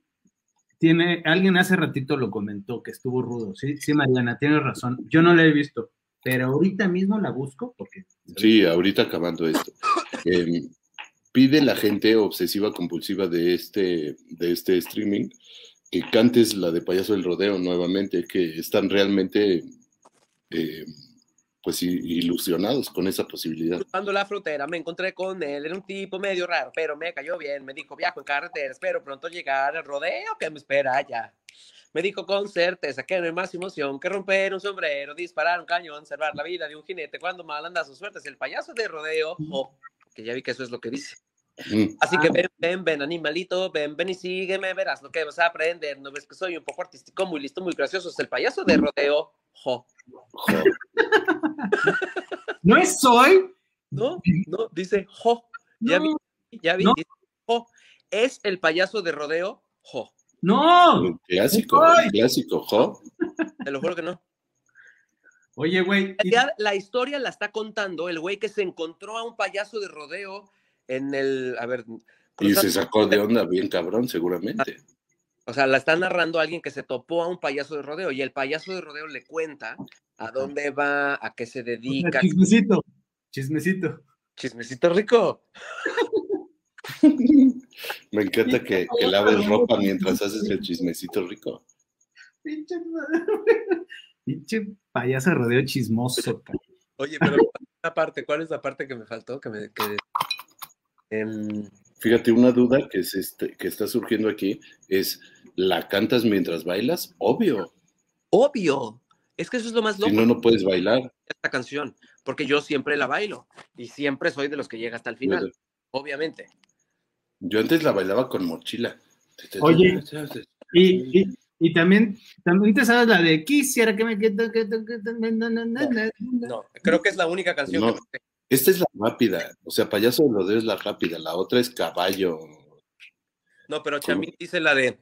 Speaker 4: tiene, alguien hace ratito lo comentó que estuvo rudo. Sí, sí, Mariana, tienes razón. Yo no la he visto, pero ahorita mismo la busco porque
Speaker 3: Sí, ahorita acabando esto. Eh, pide la gente obsesiva compulsiva de este, de este streaming que cantes la de Payaso del Rodeo nuevamente, que están realmente eh, pues ilusionados con esa posibilidad.
Speaker 7: Cruzando la frontera me encontré con él, era un tipo medio raro, pero me cayó bien, me dijo viajo en carretera, espero pronto llegar al rodeo que me espera allá. Me dijo con certeza que no hay más emoción que romper un sombrero, disparar un cañón, salvar la vida de un jinete cuando mal anda su suerte es el payaso de rodeo. Oh, que ya vi que eso es lo que dice.
Speaker 3: Mm,
Speaker 7: Así que
Speaker 4: Ah.
Speaker 7: ven, ven, ven, animalito, ven, ven y sígueme, verás lo que vas a aprender. ¿No ves que soy un poco artístico, muy listo, muy gracioso? Es el payaso de rodeo. Jo.
Speaker 3: jo.
Speaker 4: no es soy.
Speaker 7: No, no, dice jo. Ya
Speaker 4: No,
Speaker 7: vi, ya vi,
Speaker 4: No.
Speaker 7: dice jo. Es el payaso de rodeo, jo.
Speaker 4: no.
Speaker 3: Un clásico, un clásico, jo.
Speaker 7: Te lo juro que no.
Speaker 4: Oye, güey,
Speaker 7: la historia la está contando el güey que se encontró a un payaso de rodeo en el, a ver,
Speaker 3: Y se sacó de onda bien cabrón, seguramente.
Speaker 7: o sea, la está narrando alguien que se topó a un payaso de rodeo y el payaso de rodeo le cuenta a dónde va, a qué se
Speaker 4: o sea,
Speaker 7: dedica.
Speaker 4: chismecito, chismecito.
Speaker 7: Chismecito rico.
Speaker 3: Me encanta que, que laves ropa mientras haces el chismecito rico.
Speaker 4: Pinche, pinche payaso de rodeo chismoso. cabrón.
Speaker 7: Oye, pero una parte, ¿cuál es la parte que me faltó? Que me, que, em,
Speaker 3: Fíjate, una duda que, es este, que está surgiendo aquí es, ¿la cantas mientras bailas? Obvio,
Speaker 7: obvio. Es que eso es lo más loco
Speaker 3: si no, no puedes bailar.
Speaker 7: esta canción, porque yo siempre la bailo y siempre soy de los que llega hasta el final, obviamente.
Speaker 3: Yo antes la bailaba con mochila.
Speaker 4: Oye. Y, y, y también, también te sabes la de quisiera que me quede. que- que- que- na, na, na, na, na".
Speaker 7: No, creo que es la única canción
Speaker 3: No.
Speaker 7: que.
Speaker 3: Esta es la rápida, o sea, payaso de rodeo es la rápida, la otra es caballo.
Speaker 7: No, pero Chamín dice la de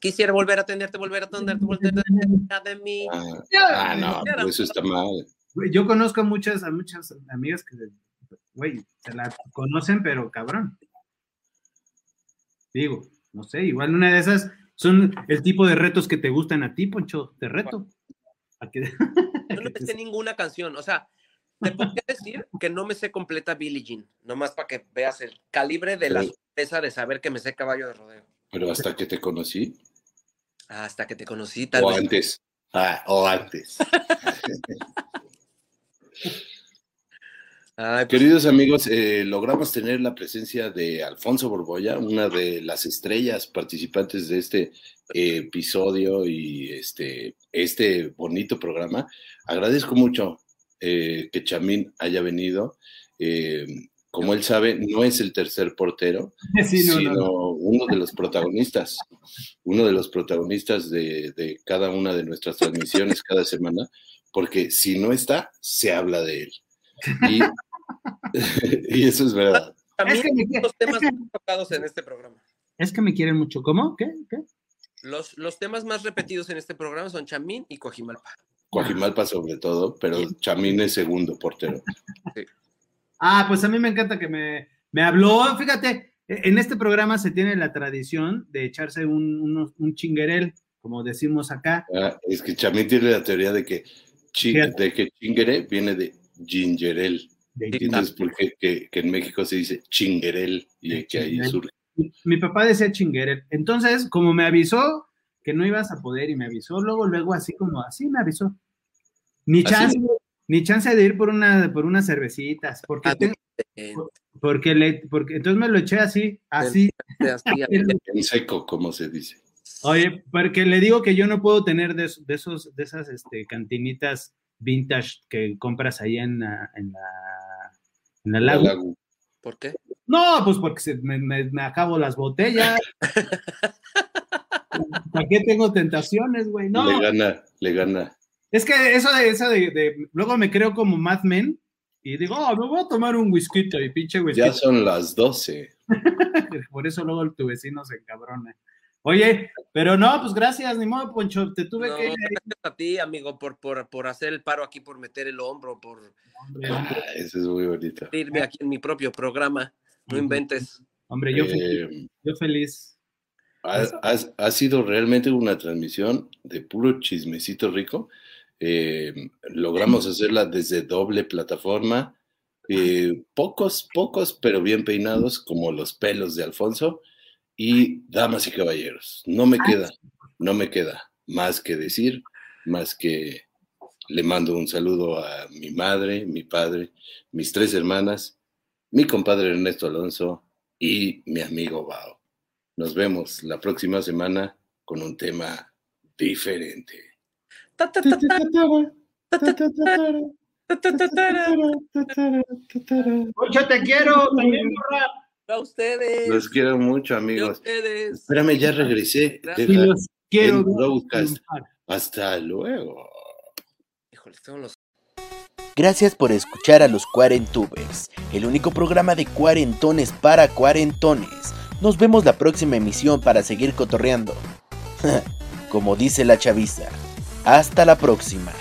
Speaker 7: quisiera volver a tenerte, volver a tenerte, volver a tenerte de mí.
Speaker 3: Ah, ah, no, pues eso está mal.
Speaker 4: Yo conozco a muchas, a muchas amigas que, güey, se la conocen, pero cabrón. Digo, no sé, igual una de esas son el tipo de retos que te gustan a ti, Poncho, te reto. A que-
Speaker 7: Yo no me sé ninguna canción, o sea, te podría decir que no me sé completa Billie Jean, nomás para que veas el calibre de la sorpresa de saber que me sé caballo de rodeo.
Speaker 3: Pero hasta que te conocí,
Speaker 7: Hasta que te conocí, tal
Speaker 3: o
Speaker 7: vez.
Speaker 3: antes. Ah, o antes.
Speaker 7: Ay, pues,
Speaker 3: Queridos amigos, eh, logramos tener la presencia de Alfonso Borboya, una de las estrellas participantes de este eh, episodio y este, este bonito programa. Agradezco mucho eh, que Chamín haya venido. Eh, como él sabe, no es el tercer portero,
Speaker 4: Sí, no, no,
Speaker 3: sino
Speaker 4: no.
Speaker 3: uno de los protagonistas, uno de los protagonistas de, de cada una de nuestras transmisiones cada semana, porque si no está, se habla de él. Y, y eso es verdad.
Speaker 7: también
Speaker 4: Es que me-
Speaker 7: los temas
Speaker 4: es que-
Speaker 7: más tocados en este programa.
Speaker 4: Es que me quieren mucho. ¿Cómo? ¿Qué? ¿Qué?
Speaker 7: Los, los temas más repetidos en este programa son Chamín y Cojimalpa.
Speaker 3: Coajimalpa sobre todo, pero Chamín es segundo portero.
Speaker 4: Ah, pues a mí me encanta que me, me habló. Fíjate, e, en este programa se tiene la tradición de echarse un, unos- un chinguerel, como decimos acá.
Speaker 3: Ah, es que Chamín tiene la teoría de que, chi- de que viene de gingerel. entonces, ¿por qué que, que en México se dice chinguerel? Y que ahí surge.
Speaker 4: mi, mi papá decía chinguerel. Entonces, como me avisó que no ibas a poder y me avisó, luego, luego, así como así me avisó. Ni chance, ni chance de ir por una, por unas cervecitas, porque
Speaker 7: Ah,
Speaker 4: tengo,
Speaker 8: Eh,
Speaker 4: Porque le, porque entonces me lo eché así, así.
Speaker 8: así,
Speaker 3: En seco, como se dice.
Speaker 4: Oye, porque le digo que yo no puedo tener de, de esos, de esas este, cantinitas vintage que compras ahí en la, en la, en lago.
Speaker 8: ¿Por qué?
Speaker 4: No, pues porque se- me, me- me acabo las botellas. ¿Para qué tengo tentaciones, güey? No,
Speaker 3: Le gana, le gana.
Speaker 4: Es que eso de, eso de, de- luego me creo como Mad Men y digo, oh, me voy a tomar un whisky y pinche whisky.
Speaker 3: Ya son las 12.
Speaker 4: Por eso luego tu vecino se encabrona. Oye, pero no, pues gracias, ni modo, Poncho, te tuve
Speaker 8: No,
Speaker 4: que...
Speaker 8: gracias a ti, amigo, por, por, por hacer el paro aquí, por meter el hombro, por
Speaker 4: Hombre,
Speaker 3: Ah, eso es muy bonito.
Speaker 8: irme aquí en mi propio programa. No inventes.
Speaker 4: hombre, yo, feliz,
Speaker 3: Eh,
Speaker 4: yo feliz.
Speaker 3: ha, ha- ha sido realmente una transmisión de puro chismecito rico. Eh, logramos hacerla desde doble plataforma. Eh, pocos, pocos, pero bien peinados, como los pelos de Alfonso. Y damas y caballeros, no me queda, no me queda más que decir, más que le mando un saludo a mi madre, mi padre, mis tres hermanas, mi compadre Ernesto Alonso y mi amigo Bao. Nos vemos la próxima semana con un tema diferente.
Speaker 4: Mucho te quiero.
Speaker 8: A ustedes.
Speaker 3: Los quiero mucho, amigos. Espérame, ya regresé.
Speaker 8: Deja
Speaker 4: y los quiero.
Speaker 3: Hasta luego.
Speaker 1: Gracias por escuchar a los Cuarentubers, el único programa de cuarentones para cuarentones. Nos vemos la próxima emisión para seguir cotorreando. Como dice la chaviza. Hasta la próxima.